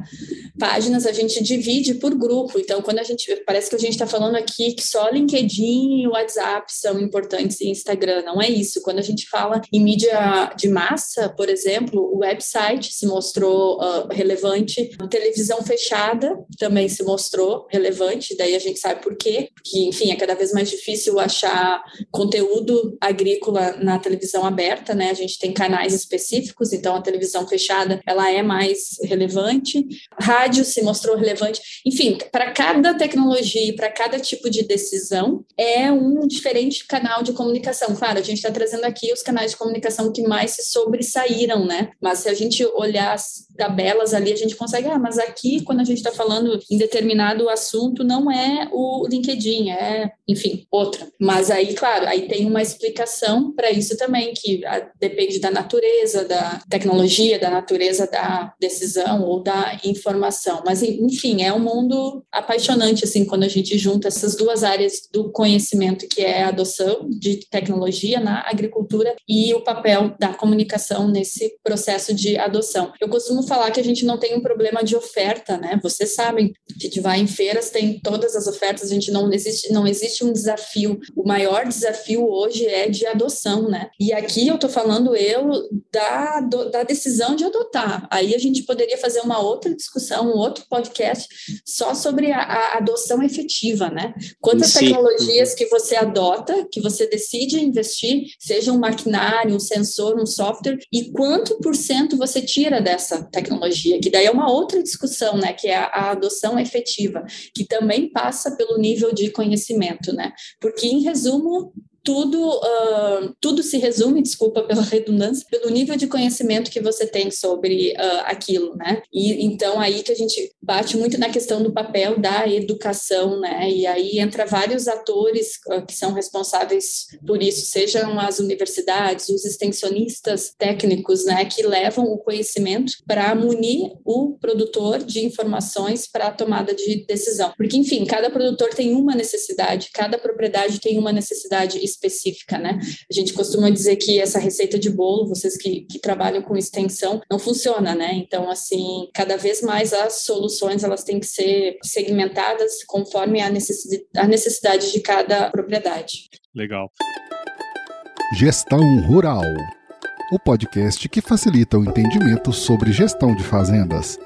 páginas a gente divide por grupo. Então, quando a gente parece que a gente está falando aqui que só LinkedIn e WhatsApp são importantes e Instagram, não é isso. Quando a gente fala em mídia de massa, por exemplo, o website se mostrou uh, relevante, a televisão fechada também se mostrou relevante. Daí a gente sabe por quê, porque enfim é cada vez mais difícil achar conteúdo agrícola na televisão aberta, né? A gente tem canais específicos, então a televisão fechada ela é mais relevante. Rádio se mostrou relevante. Enfim, para cada tecnologia e para cada tipo de decisão é um diferente canal de comunicação. Claro, a gente está trazendo aqui os canais de comunicação que mais se sobressaíram, né? Mas se a gente olhar as tabelas ali, a gente consegue, ah, mas aqui quando a gente está falando em determinado assunto não é o LinkedIn, é, enfim, outra. Mas aí, claro, aí tem uma explicação para isso também, que a, depende da natureza da tecnologia, da natureza da decisão ou da informação. Mas, enfim, é um mundo apaixonante, assim, quando a gente junta essas duas áreas do conhecimento, que é a adoção de tecnologia na agricultura e o papel da comunicação nesse processo de adoção. Eu costumo falar que a gente não tem um problema de oferta, né? Vocês sabem, a gente vai em feiras, tem todas as ofertas, a gente não existe, não existe um desafio. O maior desafio hoje é de adoção, né? E aqui eu tô falando eu da, do, da decisão de adotar. Aí a gente poderia fazer uma outra discussão, um outro podcast só sobre a, a adoção efetiva, né? Quantas Sim. tecnologias que você adota, que você decide investir, seja um maquinário, um sensor, um software, e quanto por cento você tira dessa tecnologia? Que daí é uma outra discussão, né? Que é a, a adoção efetiva, que também passa pelo nível de conhecimento, né? Porque, em resumo, tudo, uh, tudo se resume, desculpa pela <laughs> redundância, pelo nível de conhecimento que você tem sobre uh, aquilo, né? E então aí que a gente bate muito na questão do papel da educação, né? E aí entra vários atores uh, que são responsáveis por isso, sejam as universidades, os extensionistas técnicos, né? Que levam o conhecimento para munir o produtor de informações para a tomada de decisão. Porque, enfim, cada produtor tem uma necessidade, cada propriedade tem uma necessidade específica, né? A gente costuma dizer que essa receita de bolo, vocês que, que trabalham com extensão, não funciona, né? Então, assim, cada vez mais as soluções elas têm que ser segmentadas conforme a necessidade, a necessidade de cada propriedade. Legal. Gestão Rural o podcast que facilita o entendimento sobre gestão de fazendas.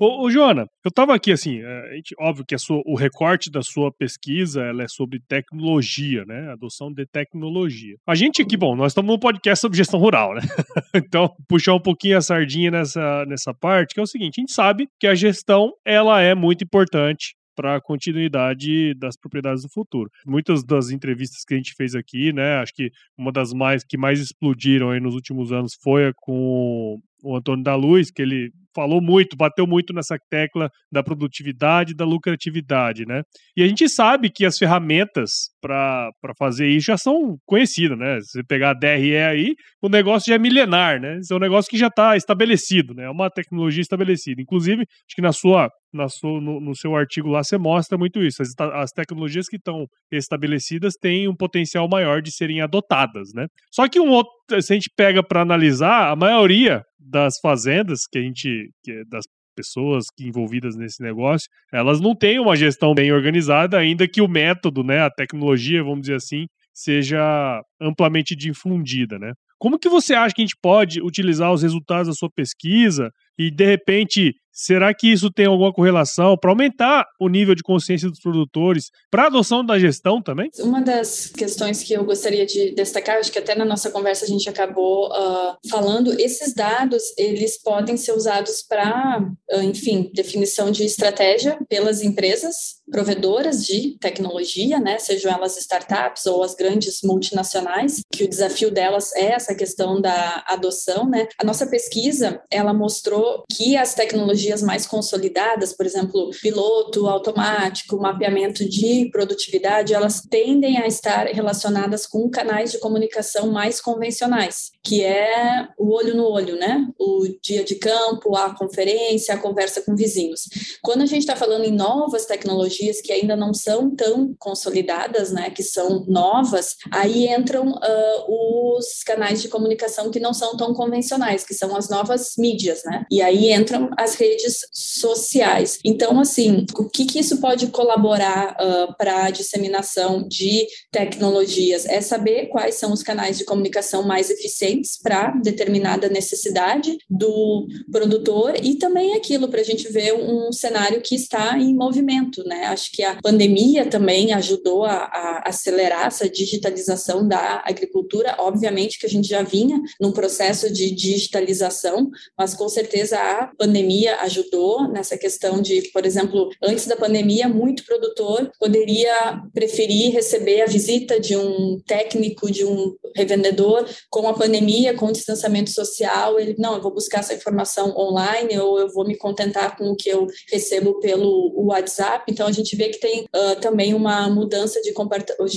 Ô, ô Joana, eu tava aqui assim, é, gente, óbvio que sua, o recorte da sua pesquisa ela é sobre tecnologia, né? Adoção de tecnologia. A gente aqui, bom, nós estamos num podcast sobre gestão rural, né? <laughs> então, puxar um pouquinho a sardinha nessa, nessa parte, que é o seguinte: a gente sabe que a gestão ela é muito importante para a continuidade das propriedades do futuro. Muitas das entrevistas que a gente fez aqui, né, acho que uma das mais que mais explodiram aí nos últimos anos foi com o Antônio da Luz, que ele falou muito, bateu muito nessa tecla da produtividade da lucratividade, né? E a gente sabe que as ferramentas para fazer isso já são conhecidas, né? Se você pegar a DRE aí, o negócio já é milenar, né? Isso é um negócio que já está estabelecido, né? É uma tecnologia estabelecida. Inclusive, acho que na sua, na no, no seu artigo lá você mostra muito isso. As, as tecnologias que estão estabelecidas têm um potencial maior de serem adotadas, né? Só que um outro, se a gente pega para analisar, a maioria das fazendas que a gente, que, das pessoas que envolvidas nesse negócio, elas não têm uma gestão bem organizada, ainda que o método, né, a tecnologia, vamos dizer assim, seja amplamente difundida, né? Como que você acha que a gente pode utilizar os resultados da sua pesquisa e, de repente, será que isso tem alguma correlação para aumentar o nível de consciência dos produtores para a adoção da gestão também? Uma das questões que eu gostaria de destacar, acho que até na nossa conversa a gente acabou uh, falando, esses dados, eles podem ser usados para, uh, enfim, definição de estratégia pelas empresas provedoras de tecnologia, né, sejam elas startups ou as grandes multinacionais, que o desafio delas é essa questão da adoção, né? A nossa pesquisa, ela mostrou que as tecnologias mais consolidadas, por exemplo, piloto automático, mapeamento de produtividade, elas tendem a estar relacionadas com canais de comunicação mais convencionais, que é o olho no olho, né? O dia de campo, a conferência, a conversa com vizinhos. Quando a gente está falando em novas tecnologias que ainda não são tão consolidadas, né? Que são novas, aí entram uh, os canais de comunicação que não são tão convencionais, que são as novas mídias, né? E aí entram as redes sociais. Então, assim, o que, que isso pode colaborar uh, para a disseminação de tecnologias? É saber quais são os canais de comunicação mais eficientes para determinada necessidade do produtor e também aquilo para a gente ver um cenário que está em movimento, né? Acho que a pandemia também ajudou a, a acelerar essa digitalização da agricultura. Obviamente que a gente já vinha num processo de digitalização, mas com certeza a pandemia ajudou nessa questão de, por exemplo, antes da pandemia, muito produtor poderia preferir receber a visita de um técnico, de um revendedor. Com a pandemia, com o distanciamento social, ele, não, eu vou buscar essa informação online ou eu vou me contentar com o que eu recebo pelo WhatsApp. Então, a gente vê que tem uh, também uma mudança de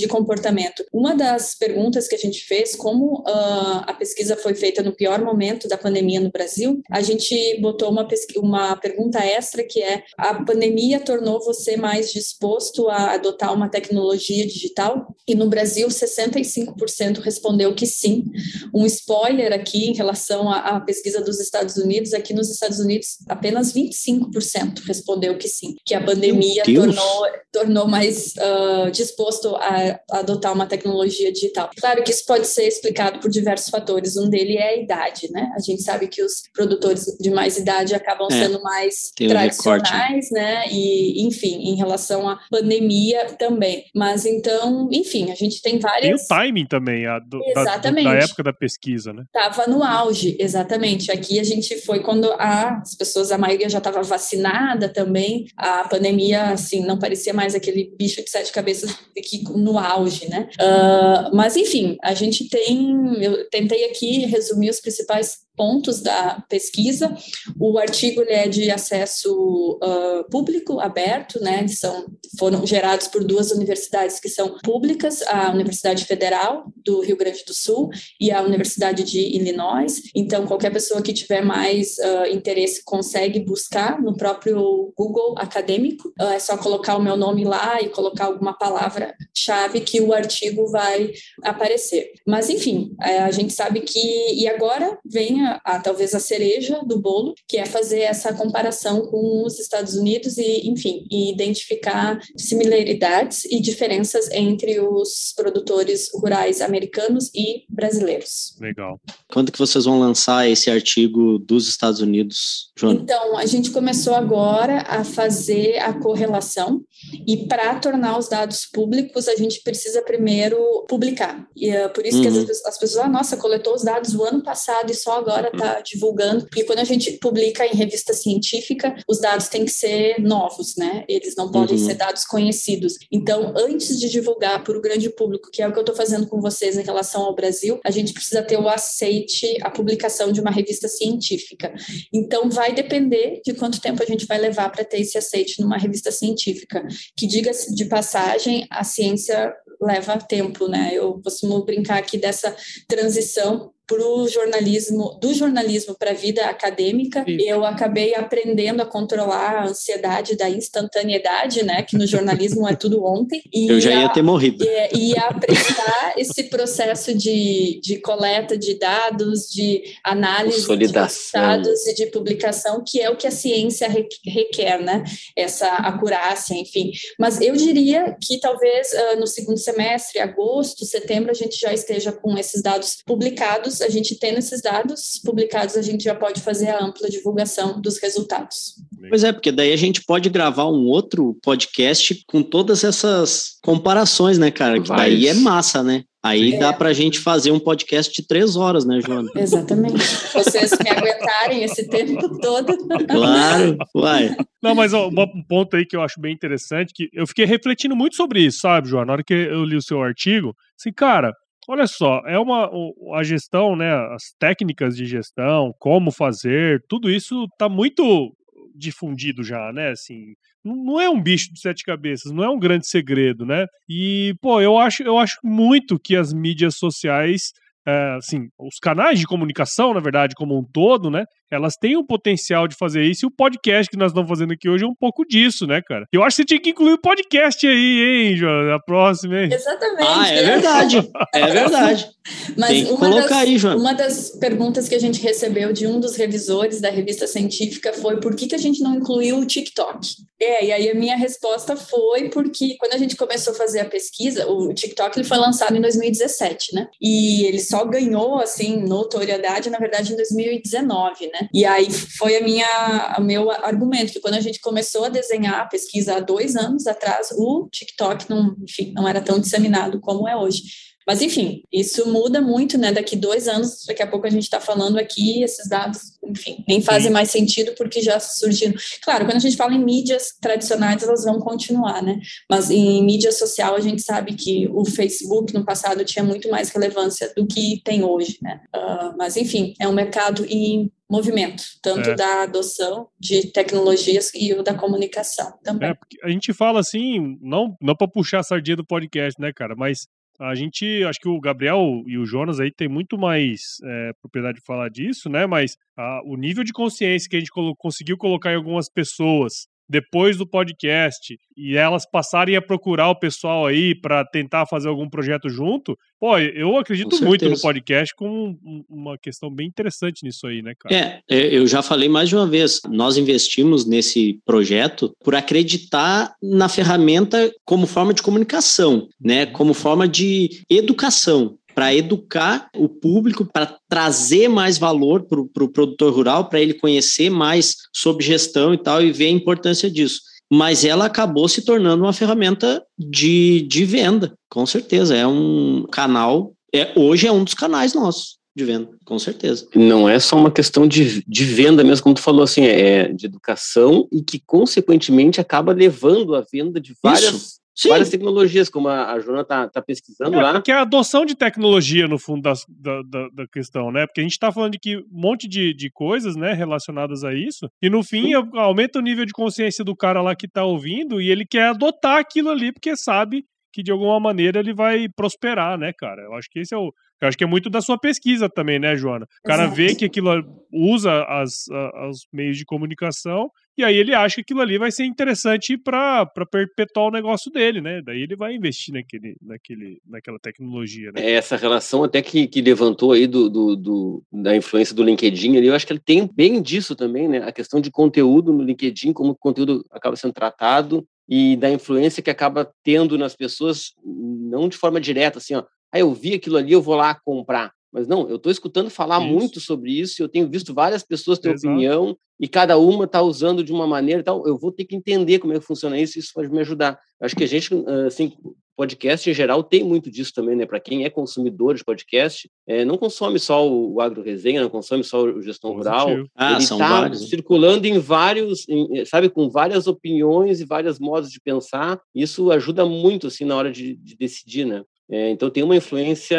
comportamento. Uma das perguntas que a gente fez, como uh, a pesquisa foi feita no pior momento da pandemia no Brasil, a gente botou uma, uma pergunta extra que é: a pandemia tornou você mais disposto a adotar uma tecnologia digital? E no Brasil, 65% respondeu que sim. Um spoiler aqui em relação à, à pesquisa dos Estados Unidos: aqui nos Estados Unidos, apenas 25% respondeu que sim, que a pandemia tornou, tornou mais uh, disposto a, a adotar uma tecnologia digital. Claro que isso pode ser explicado por diversos fatores. Um dele é a idade, né? A gente sabe que os produtores de mais idade acabam é, sendo mais tradicionais, um né? E, enfim, em relação à pandemia também. Mas então, enfim, a gente tem várias. Tem o timing também, a do, exatamente. Da, da, época da pesquisa, né? Tava no auge, exatamente. Aqui a gente foi quando a, as pessoas, a maioria já estava vacinada também. A pandemia, assim, não parecia mais aquele bicho de sete cabeças aqui no auge, né? Uh, mas, enfim, a gente tem. Eu tentei aqui resumir os principais pontos da pesquisa. O artigo é de acesso uh, público, aberto, né? São, foram gerados por duas universidades que são públicas, a Universidade Federal do Rio Grande do Sul e a Universidade de Illinois. Então, qualquer pessoa que tiver mais uh, interesse consegue buscar no próprio Google acadêmico. Uh, é só colocar o meu nome lá e colocar alguma palavra-chave que o artigo vai aparecer. Mas, enfim, é, a gente sabe que. E agora vem a, a, talvez a cereja do bolo, que é fazer essa comparação com os Estados Unidos e, enfim, e identificar similaridades e diferenças entre os produtores rurais americanos e brasileiros. Legal. Quando que vocês vão lançar esse artigo dos Estados Unidos, Joana? Então, a gente começou agora a fazer a correlação e para tornar os dados públicos, a gente precisa primeiro publicar. E é por isso uhum. que as, uhum. as pessoas, ah, nossa, coletou os dados do ano passado e só agora está divulgando. Porque quando a gente publica em revista científica, os dados têm que ser novos, né? Eles não podem uhum. ser dados conhecidos. Então, antes de divulgar para o grande público, que é o que eu estou fazendo com vocês em relação ao Brasil, a gente precisa ter o aceite, a publicação de uma revista científica. Então, vai depender de quanto tempo a gente vai levar para ter esse aceite numa revista científica. Que diga-se de passagem, a ciência leva tempo, né? Eu costumo brincar aqui dessa transição para o jornalismo, do jornalismo para a vida acadêmica, Isso. eu acabei aprendendo a controlar a ansiedade da instantaneidade, né? Que no jornalismo é tudo ontem. E eu já ia a, ter morrido. E, e apreciar esse processo de, de coleta de dados, de análise de dados e de publicação, que é o que a ciência requer, né? Essa acurácia, enfim. Mas eu diria que talvez uh, no segundo semestre, agosto, setembro, a gente já esteja com esses dados publicados dados, a gente tendo esses dados publicados, a gente já pode fazer a ampla divulgação dos resultados. Pois é, porque daí a gente pode gravar um outro podcast com todas essas comparações, né, cara? Que daí é massa, né? Aí é. dá pra gente fazer um podcast de três horas, né, Joana? Exatamente. Vocês me aguentarem esse tempo todo. Claro, vai. Não, mas ó, um ponto aí que eu acho bem interessante, que eu fiquei refletindo muito sobre isso, sabe, Joana? Na hora que eu li o seu artigo, assim, cara, Olha só, é uma a gestão, né, as técnicas de gestão, como fazer, tudo isso está muito difundido já, né? Assim, não é um bicho de sete cabeças, não é um grande segredo, né? E pô, eu acho, eu acho muito que as mídias sociais, é, assim, os canais de comunicação, na verdade, como um todo, né? Elas têm o potencial de fazer isso, e o podcast que nós estamos fazendo aqui hoje é um pouco disso, né, cara? Eu acho que você tinha que incluir o podcast aí, hein, João, a próxima, hein? Exatamente. Ah, é verdade. É <laughs> verdade. Mas Tem que uma colocar das, aí, João. Uma das perguntas que a gente recebeu de um dos revisores da revista científica foi por que, que a gente não incluiu o TikTok? É, e aí a minha resposta foi porque quando a gente começou a fazer a pesquisa, o TikTok ele foi lançado em 2017, né? E ele só ganhou, assim, notoriedade, na verdade, em 2019, né? E aí foi a minha, o meu argumento, que quando a gente começou a desenhar a pesquisa há dois anos atrás, o TikTok não, enfim, não era tão disseminado como é hoje. Mas, enfim, isso muda muito, né? Daqui dois anos, daqui a pouco a gente está falando aqui, esses dados, enfim, nem fazem mais sentido porque já surgiram. Claro, quando a gente fala em mídias tradicionais, elas vão continuar, né? Mas em mídia social, a gente sabe que o Facebook no passado tinha muito mais relevância do que tem hoje, né? Uh, mas, enfim, é um mercado em movimento, tanto É. da adoção de tecnologias e o da comunicação também. É, a gente fala assim, não, não para puxar a sardinha do podcast, né, cara? Mas a gente, acho que o Gabriel e o Jonas aí tem muito mais é, propriedade de falar disso, né? Mas a- o nível de consciência que a gente colo- conseguiu colocar em algumas pessoas depois do podcast e elas passarem a procurar o pessoal aí para tentar fazer algum projeto junto, pô, eu acredito muito no podcast como um- uma questão bem interessante nisso aí, né, cara? É, é, eu já falei mais de uma vez, nós investimos nesse projeto por acreditar na ferramenta como forma de comunicação, né, como forma de educação, para educar o público, para trazer mais valor para o pro produtor rural, para ele conhecer mais sobre gestão e tal, e ver a importância disso. Mas ela acabou se tornando uma ferramenta de, de venda, com certeza. É um canal, é, hoje é um dos canais nossos de venda, com certeza. Não é só uma questão de, de venda mesmo, como tu falou, assim, é de educação e que, consequentemente, acaba levando a venda de várias, Sim. várias tecnologias, como a, a Joana tá, tá pesquisando É, lá. porque é a adoção de tecnologia, no fundo, das- da, da, da questão, né? Porque a gente tá falando de que um monte de, de coisas, né, relacionadas a isso, e no fim aumenta o nível de consciência do cara lá que tá ouvindo e ele quer adotar aquilo ali porque sabe que de alguma maneira ele vai prosperar, né, cara? Eu acho que esse é o. Eu acho que é muito da sua pesquisa também, né, Joana? O cara Exato. vê que aquilo usa as, a- os meios de comunicação e aí ele acha que aquilo ali vai ser interessante para perpetuar o negócio dele, né? Daí ele vai investir naquele, naquele, naquela tecnologia, né? É essa relação até que, que levantou aí do, do, do- da influência do LinkedIn ali, eu acho que ele tem bem disso também, né? A questão de conteúdo no LinkedIn, como o conteúdo acaba sendo tratado e da influência que acaba tendo nas pessoas, não de forma direta, assim, ó, ah, eu vi aquilo ali, eu vou lá comprar. Mas não, eu estou escutando falar Isso. muito sobre isso, eu tenho visto várias pessoas ter Exato. opinião e cada uma está usando de uma maneira e tal. Eu vou ter que entender como é que funciona isso, isso pode me ajudar. Acho que a gente, ah, assim, podcast em geral tem muito disso também, né? Para quem é consumidor de podcast, eh, não consome só o, o Agro Resenha, não consome só o Gestão Rural. Positivo. Ah, ele são tá vários. né? circulando em vários, em, eh, sabe, com várias opiniões e vários modos de pensar. Isso ajuda muito, assim, na hora de, de decidir, né? Eh, então tem uma influência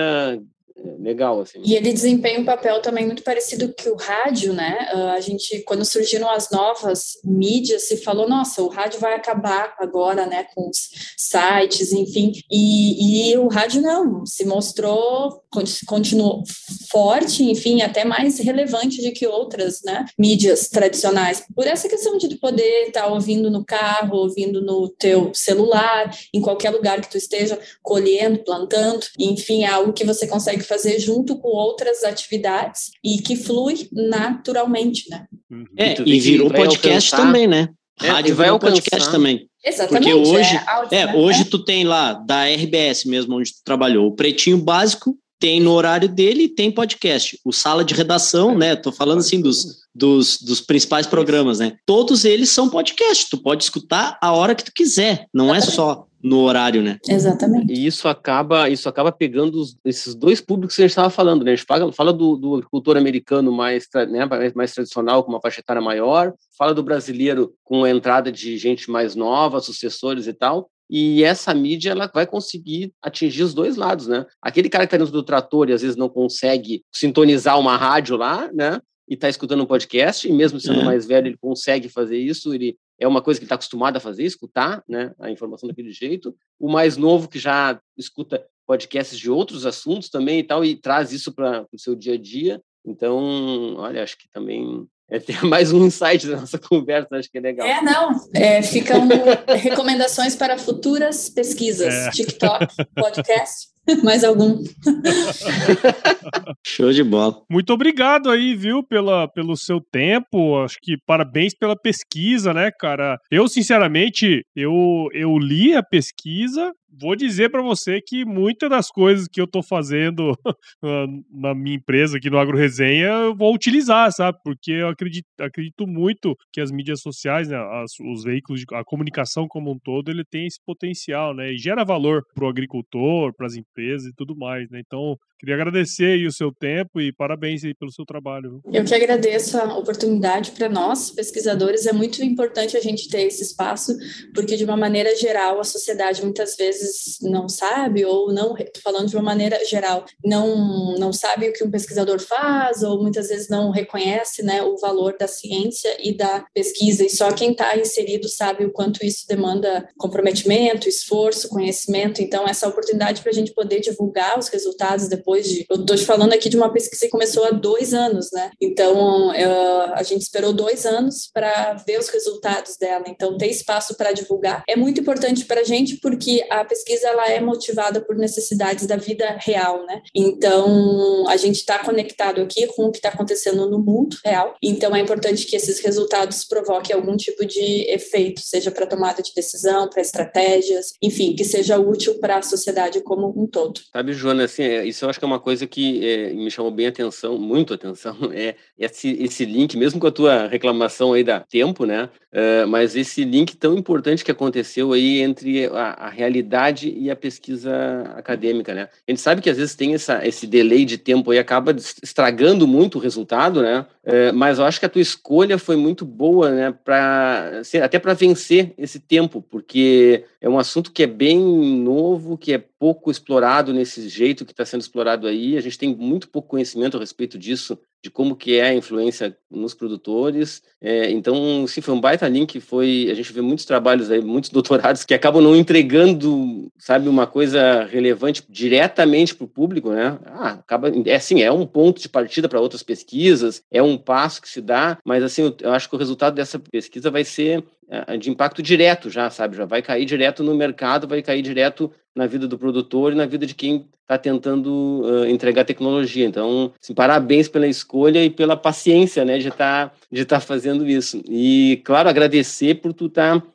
legal, assim. E ele desempenha um papel também muito parecido que o rádio, né? Ah, A gente, quando surgiram as novas mídias, se falou, nossa, o rádio vai acabar agora, né? Com os sites, enfim. E, e o rádio não, se mostrou, con- continuou forte, enfim, até mais relevante do que outras, né? Mídias tradicionais. Por essa questão de poder estar ouvindo no carro, ouvindo no teu celular, em qualquer lugar que tu esteja colhendo, plantando, enfim, é algo que você consegue fazer junto com outras atividades e que flui naturalmente, né? Uhum. É, tu e vê que virou vai podcast alcançar- também, né? É, e Rádio vai virou alcançar- podcast também. Exatamente. Porque hoje- áudio, É, né? hoje tu tem lá, da RBS mesmo, onde tu trabalhou, o Pretinho Básico tem no horário dele tem podcast. O Sala de Redação, né? Tô falando assim dos, dos, dos principais programas, né? Todos eles são podcast. Tu pode escutar a hora que tu quiser, não é só no horário, né? Exatamente. E isso acaba, isso acaba pegando os- esses dois públicos que a gente estava falando, né? A gente fala, fala do, do agricultor americano mais, né, mais, mais tradicional, com uma faixa etária maior, fala do brasileiro com a entrada de gente mais nova, sucessores e tal. E essa mídia ela vai conseguir atingir os dois lados, né? Aquele cara que está dentro do trator e às vezes não consegue sintonizar uma rádio lá, né? E está escutando um podcast, e mesmo sendo É. mais velho, ele consegue fazer isso, ele é uma coisa que está acostumado a fazer, escutar né, a informação daquele jeito. O mais novo que já escuta podcasts de outros assuntos também e tal, e traz isso para o seu dia a dia. Então, olha, acho que também é ter <laughs> mais um insight da nossa conversa, acho que é legal. É, não, é, ficam <laughs> recomendações para futuras pesquisas, é. TikTok, podcast. <laughs> Mais algum. <laughs> Show de bola. Muito obrigado aí, viu, pela, pelo seu tempo. Acho que parabéns pela pesquisa, né, cara? Eu, sinceramente, eu, eu li a pesquisa, vou dizer para você que muitas das coisas que eu tô fazendo <laughs> na minha empresa aqui no Agro Resenha eu vou utilizar, sabe? Porque eu acredito, acredito muito que as mídias sociais, né, as, os veículos, de, a comunicação como um todo, ele tem esse potencial, né? E gera valor pro agricultor, para as empresas e tudo mais, né? Então, Queria agradecer o seu tempo e parabéns pelo seu trabalho. Eu que agradeço a oportunidade para nós, pesquisadores. É muito importante a gente ter esse espaço, porque de uma maneira geral a sociedade muitas vezes não sabe ou não, falando de uma maneira geral, não não sabe o que um pesquisador faz ou muitas vezes não reconhece, né, o valor da ciência e da pesquisa. E só quem está inserido sabe o quanto isso demanda comprometimento, esforço, conhecimento. Então essa oportunidade para a gente poder divulgar os resultados depois de. Eu estou te falando aqui de uma pesquisa que começou há dois anos, né? Então, uh, a gente esperou dois anos para ver os resultados dela. Então, ter espaço para divulgar é muito importante para a gente, porque a pesquisa ela é motivada por necessidades da vida real, né? Então, a gente está conectado aqui com o que está acontecendo no mundo real. Então, é importante que esses resultados provoquem algum tipo de efeito, seja para tomada de decisão, para estratégias, enfim, que seja útil para a sociedade como um todo. Sabe, Joana, assim, é, isso eu acho que é uma coisa que é, me chamou bem atenção, muito atenção, <laughs> é esse, esse link, mesmo com a tua reclamação aí da tempo, né? Uh, mas esse link tão importante que aconteceu aí entre a, a, realidade e a pesquisa acadêmica, né? A gente sabe que às vezes tem essa, esse delay de tempo aí, acaba estragando muito o resultado, né? Uh, mas eu acho que a tua escolha foi muito boa, né? Pra, até para vencer esse tempo, porque é um assunto que é bem novo, que é pouco explorado nesse jeito que está sendo explorado aí. A gente tem muito pouco conhecimento a respeito disso, de como que é a influência nos produtores. É, então, sim, foi um baita link. Foi a gente vê muitos trabalhos aí, muitos <laughs> doutorados que acabam não entregando, sabe, uma coisa relevante diretamente para o público, né? Ah, acaba, é assim, é um ponto de partida para outras pesquisas, é um passo que se dá, mas assim, eu, eu acho que o resultado dessa pesquisa vai ser é, de impacto direto já, sabe? Já vai cair direto no mercado, vai cair direto na vida do produtor e na vida de quem está tentando uh, entregar tecnologia. Então, assim, parabéns pela escolha e pela paciência, né, de estar tá, de tá fazendo isso. E, claro, agradecer por tu estar tá,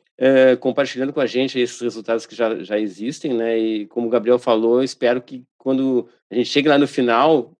compartilhando com a gente esses resultados que já, já existem, né, e como o Gabriel falou, espero que quando a gente chegue lá no final,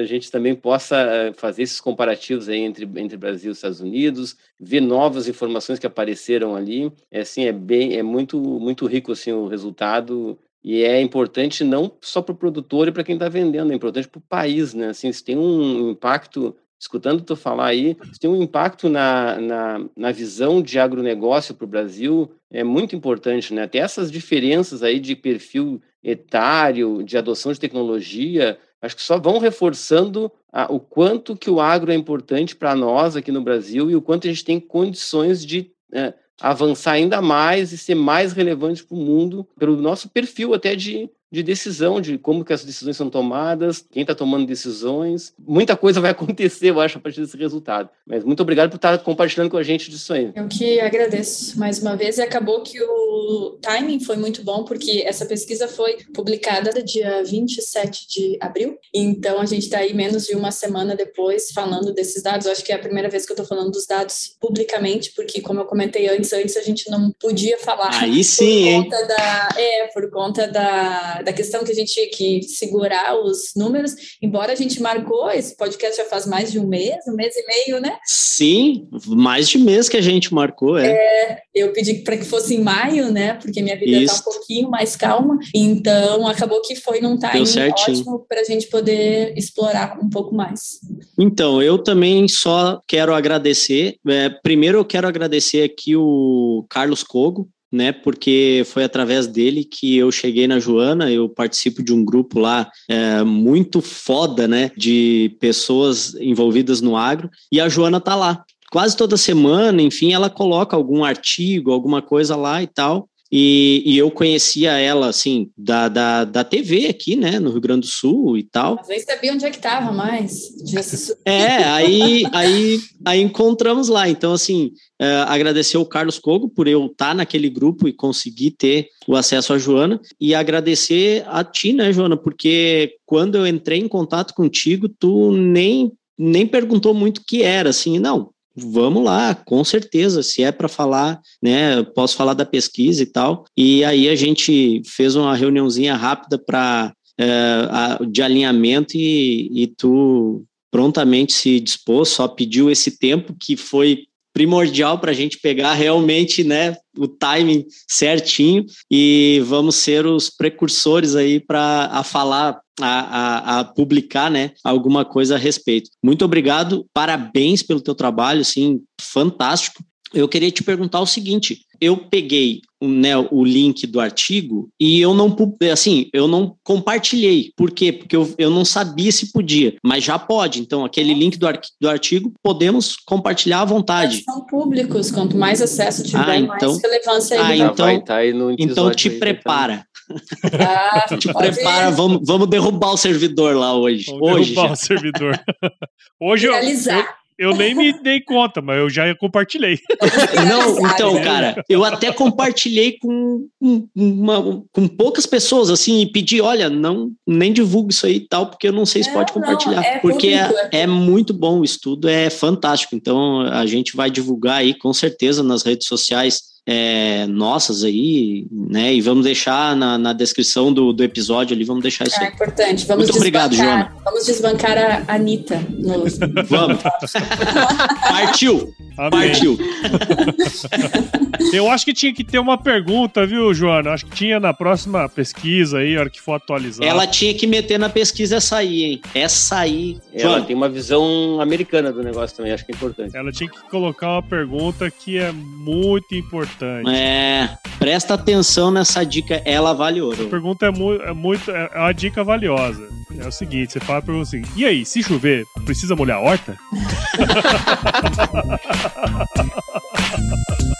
a gente também possa fazer esses comparativos aí entre, entre Brasil e Estados Unidos, ver novas informações que apareceram ali. É, assim, é bem, é muito, muito rico assim o resultado e é importante não só para o produtor e para quem está vendendo, é importante para o país, né? Assim, isso tem um impacto escutando tu falar aí, tem um impacto na, na, na visão de agronegócio para o Brasil, é muito importante, né? Até essas diferenças aí de perfil etário, de adoção de tecnologia, acho que só vão reforçando a, o quanto que o agro é importante para nós aqui no Brasil e o quanto a gente tem condições de é, avançar ainda mais e ser mais relevante para o mundo, pelo nosso perfil até de de decisão, de como que as decisões são tomadas, quem está tomando decisões. Muita coisa vai <laughs> acontecer, eu acho, a partir desse resultado. Mas muito obrigado por estar compartilhando com a gente disso aí. Eu que agradeço mais uma vez e acabou que o timing foi muito bom, porque essa pesquisa foi publicada no dia 27 de abril, então a gente está aí menos de uma semana depois falando desses dados. Eu acho que é a primeira vez que eu estou falando dos dados publicamente, porque como eu comentei antes, antes a gente não podia falar. Aí sim, por conta hein? Da, é, por conta da da, questão que a gente tinha que segurar os números, embora a gente marcou, esse podcast já faz mais de um mês, um mês e meio, né? Sim, mais de mês que a gente marcou, é. é eu pedi para que fosse em maio, né? Porque minha vida está um pouquinho mais calma, então acabou que foi num timing ótimo para a gente poder explorar um pouco mais. Então, eu também só quero agradecer. É, primeiro, eu quero agradecer aqui o Carlos Cogo, né? Porque foi através dele que eu cheguei na Joana. Eu participo de um grupo lá é, muito foda, né? De pessoas envolvidas no agro. E a Joana tá lá. Quase toda semana, enfim, ela coloca algum artigo, alguma coisa lá e tal. E, e, eu conhecia ela, assim, da, da, da TV aqui, né, no Rio Grande do Sul e tal. Às vezes sabia onde é que tava, mas... é, aí, aí, aí encontramos lá. Então, assim, uh, agradecer o Carlos Cogo por eu estar naquele grupo e conseguir ter o acesso à Joana. E agradecer a ti, né, Joana, porque quando eu entrei em contato contigo, tu nem, nem perguntou muito o que era, assim, não, vamos lá, com certeza, se é para falar, né, posso falar da pesquisa e tal. E aí a gente fez uma reuniãozinha rápida para é, de alinhamento e, e tu prontamente se dispôs, só pediu esse tempo que foi primordial para a gente pegar realmente né, o timing certinho e vamos ser os precursores aí para a falar, a, a, a, publicar né, alguma coisa a respeito. Muito obrigado, parabéns pelo teu trabalho, assim, fantástico. Eu queria te perguntar o seguinte: eu peguei né, o link do artigo e eu não assim, eu não compartilhei. Por quê? Porque eu, eu não sabia se podia, mas já pode. Então, aquele link do, do artigo podemos compartilhar à vontade. São públicos, quanto mais acesso tiver, ah, então, mais relevância ah, então, vai tá aí no Então te aí, prepara. Ah, <laughs> te prepara, vamos, vamos derrubar o servidor lá hoje. Vamos hoje derrubar já. o servidor. <laughs> hoje eu, eu, eu nem me dei conta, mas eu já compartilhei. <laughs> Não, então, cara, eu até compartilhei com, uma, com poucas pessoas, assim, e pedi, olha, não, nem divulgue isso aí e tal, porque eu não sei se é, pode compartilhar. Não, é porque público, é, é, muito bom, o estudo é fantástico. Então, a gente vai divulgar aí, com certeza, nas redes sociais é, nossas aí, né? E vamos deixar na, na descrição do, do episódio ali, vamos deixar isso. É importante. Vamos Muito obrigado, Joana. Vamos desbancar a Anitta. No... vamos. Partiu. Amém. Partiu. Eu acho que tinha que ter uma pergunta, viu, Joana? Acho que tinha na próxima pesquisa aí, a hora que for atualizar. Ela tinha que meter na pesquisa essa aí, hein? Essa aí. Ela tem uma visão americana do negócio também, acho que é importante. Ela tinha que colocar uma pergunta que é muito importante. É, presta atenção nessa dica, ela vale ouro. A pergunta é, mu é muito. É uma dica valiosa. É o seguinte: você fala pra você assim, e aí, se chover, precisa molhar a horta? <laughs>